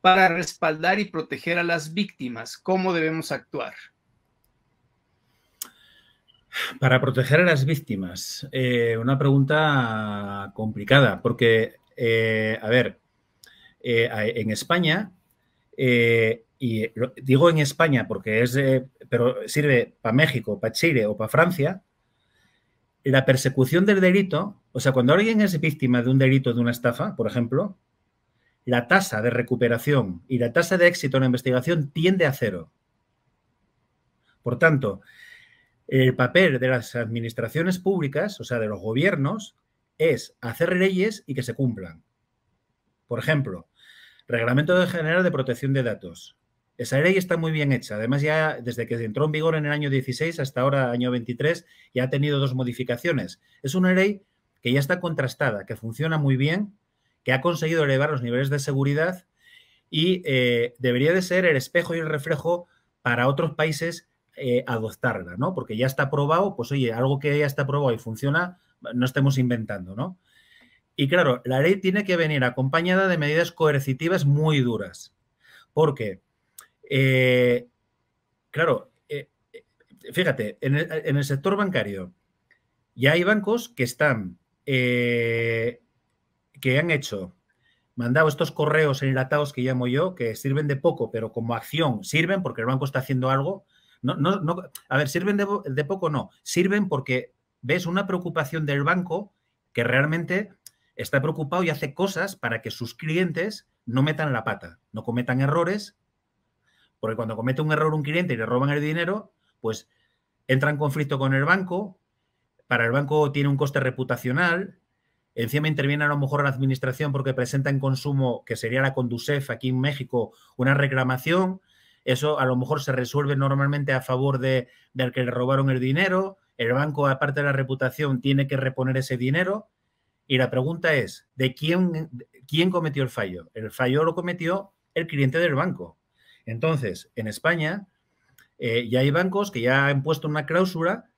para respaldar y proteger a las víctimas? ¿Cómo debemos actuar? Para proteger a las víctimas, eh, una pregunta complicada, porque, eh, a ver, eh, en España, y digo en España porque es, pero sirve para México, para Chile o para Francia, la persecución del delito, o sea, cuando alguien es víctima de un delito, de una estafa, por ejemplo, la tasa de recuperación y la tasa de éxito en la investigación tiende a cero. Por tanto, el papel de las administraciones públicas, o sea, de los gobiernos, es hacer leyes y que se cumplan. Por ejemplo, Reglamento General de Protección de Datos. Esa ley está muy bien hecha. Además, ya desde que entró en vigor en el año 16 hasta ahora, año 23, ya ha tenido dos modificaciones. Es una ley que ya está contrastada, que funciona muy bien, que ha conseguido elevar los niveles de seguridad y eh, debería de ser el espejo y el reflejo para otros países eh, adoptarla, ¿no? Porque ya está probado, pues oye, algo que ya está probado y funciona, no estemos inventando, ¿no? Y claro, la ley tiene que venir acompañada de medidas coercitivas muy duras. Porque, eh, claro, eh, fíjate, en el, sector bancario ya hay bancos que están, eh, que han hecho, mandado estos correos enlatados que llamo yo, que sirven de poco, pero como acción sirven porque el banco está haciendo algo. No, no, no, a ver, sirven de, de poco, no, sirven porque ves una preocupación del banco que realmente está preocupado y hace cosas para que sus clientes no metan la pata, no cometan errores, porque cuando comete un error un cliente y le roban el dinero, pues entra en conflicto con el banco, para el banco tiene un coste reputacional, encima interviene a lo mejor la administración porque presenta en consumo, que sería la Conducef aquí en México, una reclamación, eso a lo mejor se resuelve normalmente a favor de, del que le robaron el dinero, el banco, aparte de la reputación, tiene que reponer ese dinero. Y la pregunta es, ¿de quién, quién cometió el fallo? El fallo lo cometió el cliente del banco. Entonces, en España eh, ya hay bancos que ya han puesto una cláusula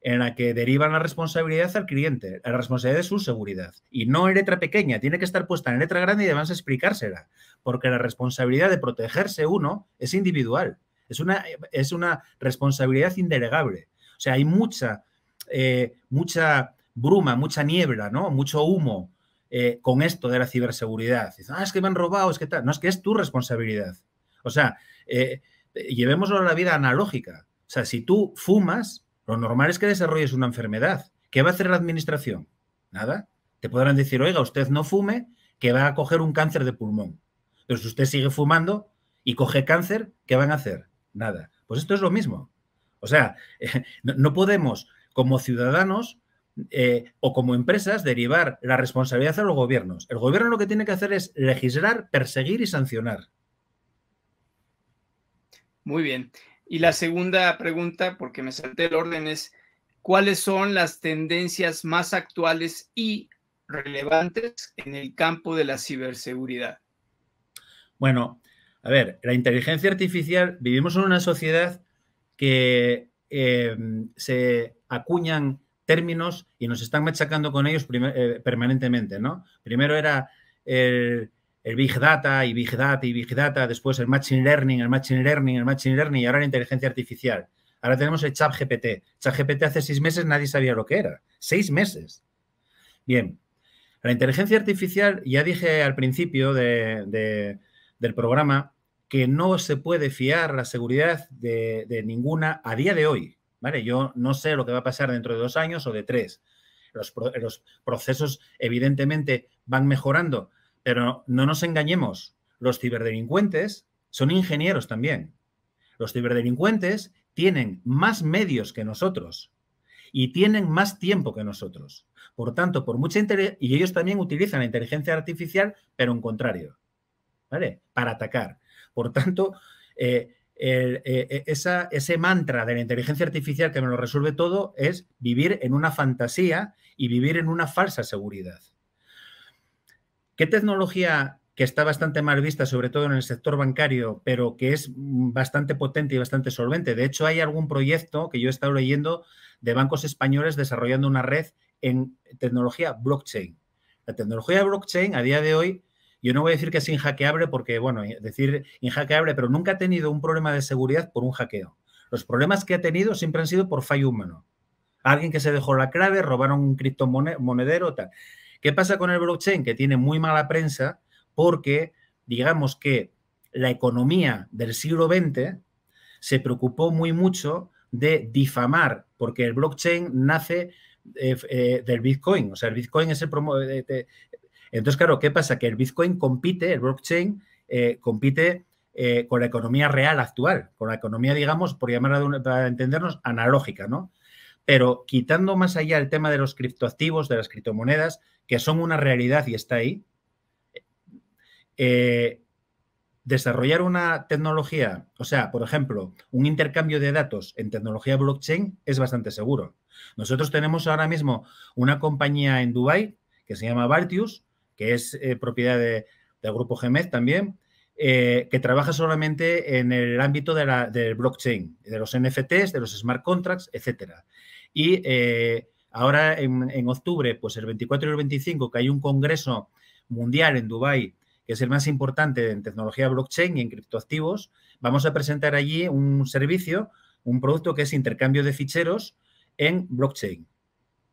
en la que derivan la responsabilidad al cliente, la responsabilidad de su seguridad. Y no en letra pequeña, tiene que estar puesta en letra grande y además explicársela, porque la responsabilidad de protegerse uno es individual, es una, es una responsabilidad indelegable. O sea, hay mucha, eh, mucha bruma, mucha niebla, ¿no? Mucho humo eh, con esto de la ciberseguridad. ah, es que me han robado, es que tal. No, es que es tu responsabilidad. O sea, eh, llevémoslo a la vida analógica. O sea, si tú fumas, lo normal es que desarrolles una enfermedad. ¿Qué va a hacer la administración? Nada. Te podrán decir, oiga, usted no fume, que va a coger un cáncer de pulmón. Pero si usted sigue fumando y coge cáncer, ¿qué van a hacer? Nada. Pues esto es lo mismo. O sea, no, podemos como ciudadanos eh, o como empresas derivar la responsabilidad a los gobiernos. El gobierno lo que tiene que hacer es legislar, perseguir y sancionar. Muy bien. Y la segunda pregunta, porque me salté el orden, es ¿cuáles son las tendencias más actuales y relevantes en el campo de la ciberseguridad? Bueno, a ver, la inteligencia artificial, vivimos en una sociedad que em, se acuñan términos y nos están machacando con ellos eh, permanentemente, ¿no? Primero era el, Big Data y Big Data y Big Data, después el Machine Learning, el Machine Learning, el Machine Learning y ahora la inteligencia artificial. Ahora tenemos el Chat GPT. Chat GPT hace seis meses nadie sabía lo que era. Seis meses. Bien, la inteligencia artificial, ya dije al principio del programa, que no se puede fiar la seguridad de, ninguna a día de hoy. Yo no sé lo que va a pasar dentro de dos años o de tres. Los, los procesos evidentemente van mejorando, pero no nos engañemos. Los ciberdelincuentes son ingenieros también. Los ciberdelincuentes tienen más medios que nosotros y tienen más tiempo que nosotros. Por tanto, por mucha y ellos también utilizan la inteligencia artificial, pero en contrario, ¿vale? Para atacar. Por tanto, eh, eh, eh, ese mantra de la inteligencia artificial que me lo resuelve todo es vivir en una fantasía y vivir en una falsa seguridad. ¿Qué tecnología que está bastante mal vista, sobre todo en el sector bancario, pero que es bastante potente y bastante solvente? De hecho, hay algún proyecto que yo he estado leyendo de bancos españoles desarrollando una red en tecnología blockchain. La tecnología blockchain a día de hoy yo no voy a decir que es inhackeable porque, bueno, decir inhackeable, pero nunca ha tenido un problema de seguridad por un hackeo. Los problemas que ha tenido siempre han sido por fallo humano. Alguien que se dejó la clave, robaron un criptomonedero, tal. ¿Qué pasa con el blockchain? Que tiene muy mala prensa porque, digamos que la economía del siglo XX se preocupó muy mucho de difamar, porque el blockchain nace eh, eh, del Bitcoin. O sea, el Bitcoin es el, promo, entonces, claro, ¿qué pasa? Que el Bitcoin compite, el blockchain eh, compite eh, con la economía real actual, con la economía, digamos, por llamarla para entendernos, analógica, ¿no? Pero quitando más allá el tema de los criptoactivos, de las criptomonedas, que son una realidad y está ahí, eh, desarrollar una tecnología, o sea, por ejemplo, un intercambio de datos en tecnología blockchain es bastante seguro. Nosotros tenemos ahora mismo una compañía en Dubai que se llama Valtius, que es eh, propiedad del grupo GMED también, eh, que trabaja solamente en el ámbito de la, del blockchain, de los NFTs, de los smart contracts, etc. Y eh, Ahora en, octubre, pues el 24 y el 25, que hay un congreso mundial en Dubái, que es el más importante en tecnología blockchain y en criptoactivos, vamos a presentar allí un servicio, un producto que es intercambio de ficheros en blockchain.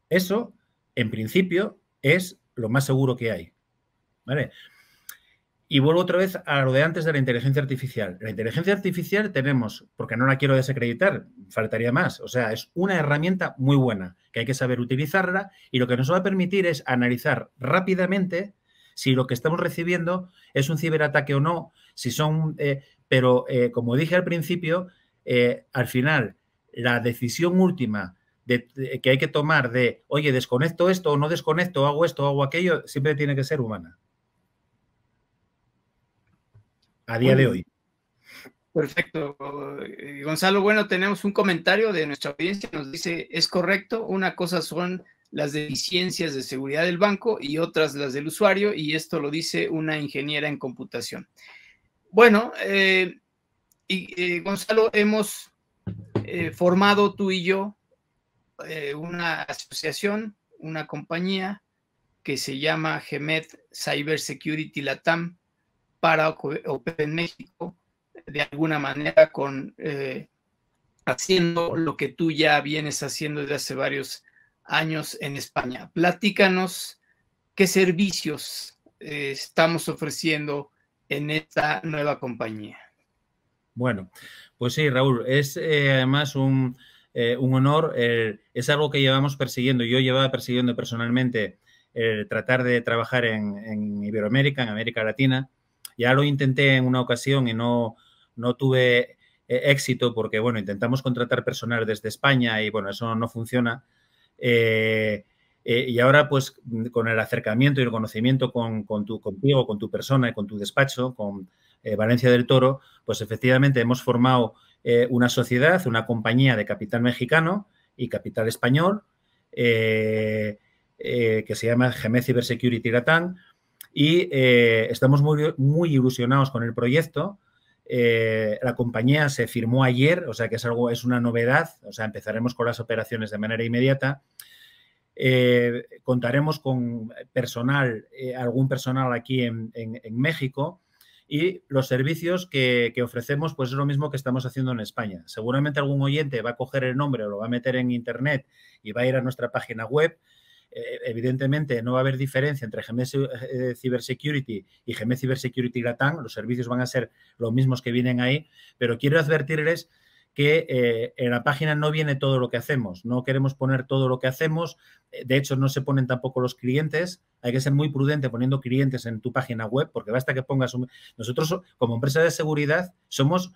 Eso, en principio, es lo más seguro que hay. ¿Vale? Y vuelvo otra vez a lo de antes de la inteligencia artificial. La inteligencia artificial tenemos, porque no la quiero desacreditar, faltaría más. O sea, es una herramienta muy buena, que hay que saber utilizarla y lo que nos va a permitir es analizar rápidamente si lo que estamos recibiendo es un ciberataque o no, si son... Eh, pero, eh, como dije al principio, eh, al final, la decisión última de, que hay que tomar de, oye, desconecto esto o no desconecto, hago esto o hago aquello, siempre tiene que ser humana a día de hoy. Perfecto. Eh, Gonzalo, bueno, tenemos un comentario de nuestra audiencia, nos dice, es correcto, una cosa son las deficiencias de seguridad del banco y otras las del usuario, y esto lo dice una ingeniera en computación. Bueno, eh, y, eh, Gonzalo, hemos formado tú y yo una asociación, una compañía que se llama GEMET Cyber Security Latam, para Open México de alguna manera con eh, haciendo lo que tú ya vienes haciendo desde hace varios años en España. Platícanos qué servicios eh, estamos ofreciendo en esta nueva compañía. Bueno, pues sí, Raúl, es eh, además un, un honor, es algo que llevamos persiguiendo, yo llevaba persiguiendo personalmente tratar de trabajar en, Iberoamérica, en América Latina, ya lo intenté en una ocasión y no, no tuve eh, éxito porque, bueno, intentamos contratar personal desde España y, bueno, eso no funciona. Eh, eh, y ahora, pues, con el acercamiento y el conocimiento con, tu, contigo, con tu persona y con tu despacho, con Valencia del Toro, pues efectivamente hemos formado una sociedad, una compañía de capital mexicano y capital español, que se llama Gemet Cybersecurity Latam, y eh, estamos muy, muy ilusionados con el proyecto. Eh, la compañía se firmó ayer, o sea que es algo, es una novedad, o sea, empezaremos con las operaciones de manera inmediata. Eh, contaremos con personal, algún personal aquí en, México y los servicios que, ofrecemos pues es lo mismo que estamos haciendo en España. Seguramente algún oyente va a coger el nombre o lo va a meter en internet y va a ir a nuestra página web. Eh, evidentemente no va a haber diferencia entre Gmail eh, Cybersecurity y Gmail Cybersecurity Latam, los servicios van a ser los mismos que vienen ahí, pero quiero advertirles que eh, en la página no viene todo lo que hacemos, no queremos poner todo lo que hacemos, de hecho no se ponen tampoco los clientes, hay que ser muy prudente poniendo clientes en tu página web, porque basta que pongas un... Nosotros como empresa de seguridad somos,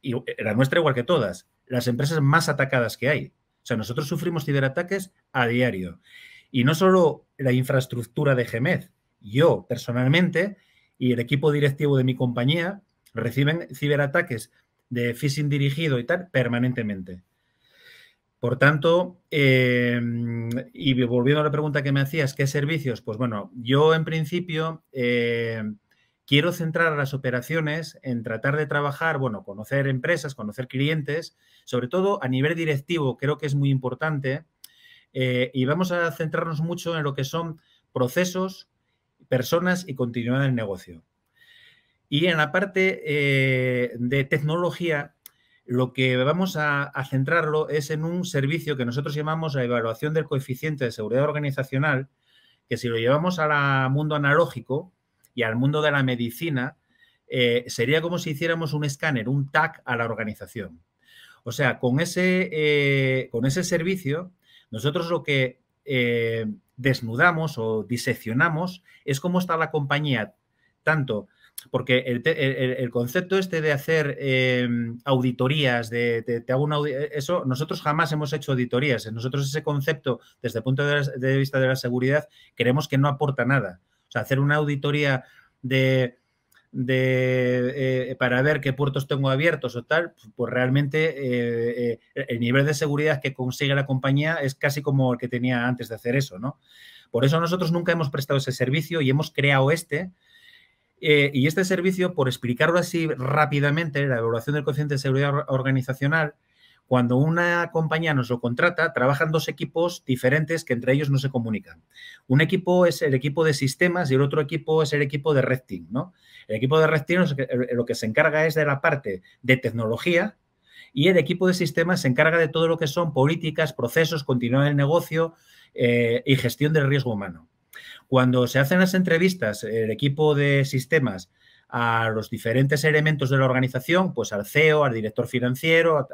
y la nuestra igual que todas, las empresas más atacadas que hay. O sea, nosotros sufrimos ciberataques a diario. Y no solo la infraestructura de GEMED, yo personalmente y el equipo directivo de mi compañía reciben ciberataques de phishing dirigido y tal permanentemente. Por tanto, em, y volviendo a la pregunta que me hacías, ¿qué servicios? Pues bueno, yo en principio em, quiero centrar las operaciones en tratar de trabajar, bueno, conocer empresas, conocer clientes, sobre todo a nivel directivo, creo que es muy importante. Eh, y vamos a centrarnos mucho en lo que son procesos, personas y continuidad del negocio. Y en la parte eh, de tecnología, lo que vamos a, centrarlo es en un servicio que nosotros llamamos la evaluación del coeficiente de seguridad organizacional, que si lo llevamos al mundo analógico, y al mundo de la medicina, eh, sería como si hiciéramos un escáner, un tag a la organización. O sea, con ese, eh, con ese servicio, nosotros lo que desnudamos o diseccionamos es cómo está la compañía, tanto porque el, concepto este de hacer auditorías, de, te hago una, eso, nosotros jamás hemos hecho auditorías. Nosotros ese concepto, desde el punto de vista de la seguridad, creemos que no aporta nada sea, hacer una auditoría de, eh, para ver qué puertos tengo abiertos o tal, pues realmente eh, eh, el nivel de seguridad que consigue la compañía es casi como el que tenía antes de hacer eso, ¿no? Por eso nosotros nunca hemos prestado ese servicio y hemos creado este. Y este servicio, por explicarlo así rápidamente, la evaluación del coeficiente de seguridad organizacional, cuando una compañía nos lo contrata, trabajan dos equipos diferentes que entre ellos no se comunican. Un equipo es el equipo de sistemas y el otro equipo es el equipo de red team, ¿no? El equipo de red team lo que se encarga es de la parte de tecnología y el equipo de sistemas se encarga de todo lo que son políticas, procesos, continuar el negocio eh, y gestión del riesgo humano. Cuando se hacen las entrevistas, el equipo de sistemas a los diferentes elementos de la organización, pues al CEO, al director financiero,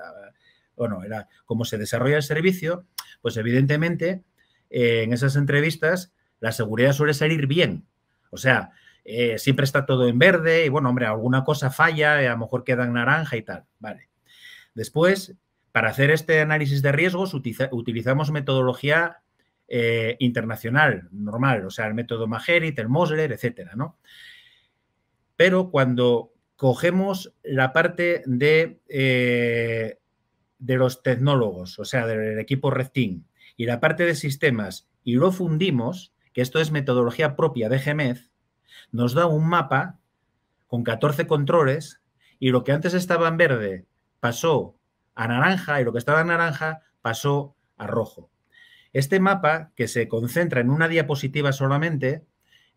bueno, era cómo se desarrolla el servicio, pues evidentemente eh, en esas entrevistas la seguridad suele salir bien. O sea, eh, siempre está todo en verde y bueno, hombre, alguna cosa falla, a lo mejor queda en naranja y tal. Vale. Después, para hacer este análisis de riesgos, utilizamos metodología eh, internacional, normal, o sea, el método Magerit, el Mosler, etcétera, ¿no? Pero cuando cogemos la parte de, eh, de los tecnólogos, o sea, del equipo Red y la parte de sistemas, y lo fundimos, que esto es metodología propia de GMEZ, nos da un mapa con 14 controles y lo que antes estaba en verde pasó a naranja y lo que estaba en naranja pasó a rojo. Este mapa, que se concentra en una diapositiva solamente,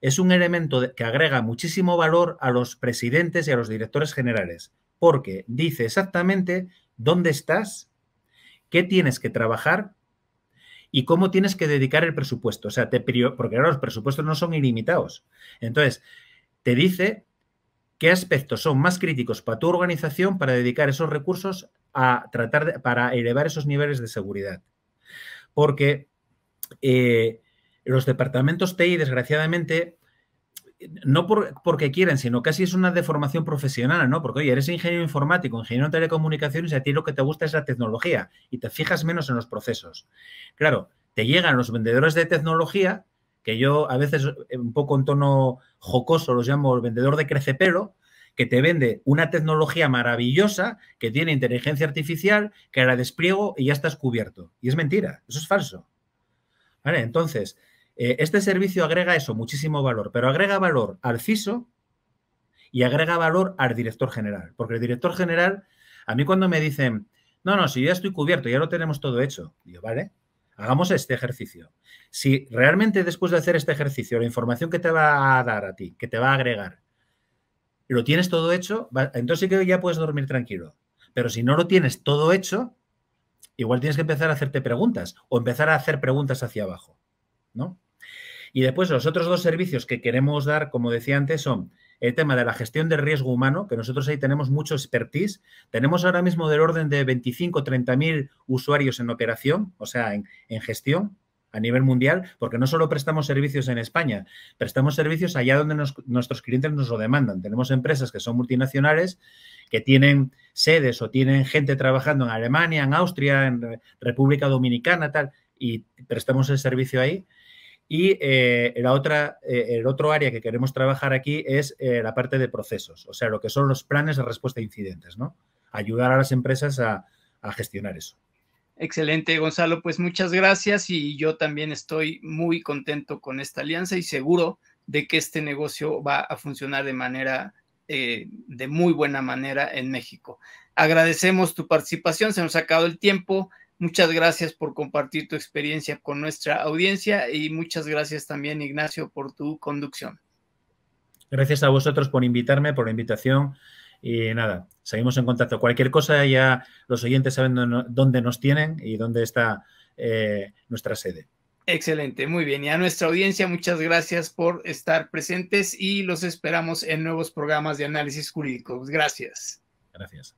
es un elemento que agrega muchísimo valor a los presidentes y a los directores generales, porque dice exactamente dónde estás, qué tienes que trabajar y cómo tienes que dedicar el presupuesto. O sea, porque ahora los presupuestos no son ilimitados. Entonces, te dice qué aspectos son más críticos para tu organización para dedicar esos recursos a tratar de, para elevar esos niveles de seguridad. Porque eh, los departamentos TI, desgraciadamente, no porque quieren, sino casi es una deformación profesional, ¿no? Porque, oye, eres ingeniero informático, ingeniero en telecomunicaciones y a ti lo que te gusta es la tecnología y te fijas menos en los procesos. Claro, te llegan los vendedores de tecnología que yo a veces eh, un poco en tono jocoso los llamo el vendedor de crecepelo, que te vende una tecnología maravillosa que tiene inteligencia artificial, que la despliego y ya estás cubierto. Y es mentira, eso es falso. ¿Vale? Entonces, eh, este servicio agrega eso, muchísimo valor, pero agrega valor al CISO y agrega valor al director general, porque el director general, a mí cuando me dicen, no, no, si ya estoy cubierto, ya lo tenemos todo hecho, digo, vale, hagamos este ejercicio. Si realmente después de hacer este ejercicio, la información que te va a dar a ti, que te va a agregar, lo tienes todo hecho, entonces sí que ya puedes dormir tranquilo. Pero si no lo tienes todo hecho, igual tienes que empezar a hacerte preguntas o empezar a hacer preguntas hacia abajo, ¿no? Y después los otros dos servicios que queremos dar, como decía antes, son el tema de la gestión del riesgo humano, que nosotros ahí tenemos mucho expertise. Tenemos ahora mismo del orden de 25, 30 mil usuarios en operación, o sea, en, gestión a nivel mundial, porque no solo prestamos servicios en España, prestamos servicios allá donde nuestros clientes nos lo demandan. Tenemos empresas que son multinacionales, que tienen sedes o tienen gente trabajando en Alemania, en Austria, en República Dominicana, tal, y prestamos el servicio ahí. Y eh, la otra, eh, el otro área que queremos trabajar aquí es eh, la parte de procesos, o sea, lo que son los planes de respuesta a incidentes, ¿no? Ayudar a las empresas a, gestionar eso. Excelente, Gonzalo. Pues muchas gracias y yo también estoy muy contento con esta alianza y seguro de que este negocio va a funcionar de manera, de muy buena manera en México. Agradecemos tu participación, se nos ha acabado el tiempo. Muchas gracias por compartir tu experiencia con nuestra audiencia y muchas gracias también, Ignacio, por tu conducción. Gracias a vosotros por invitarme, por la invitación. Y nada, seguimos en contacto. Cualquier cosa ya los oyentes saben dónde nos tienen y dónde está eh, nuestra sede. Excelente, muy bien. Y a nuestra audiencia, muchas gracias por estar presentes y los esperamos en nuevos programas de análisis jurídico. Gracias. Gracias.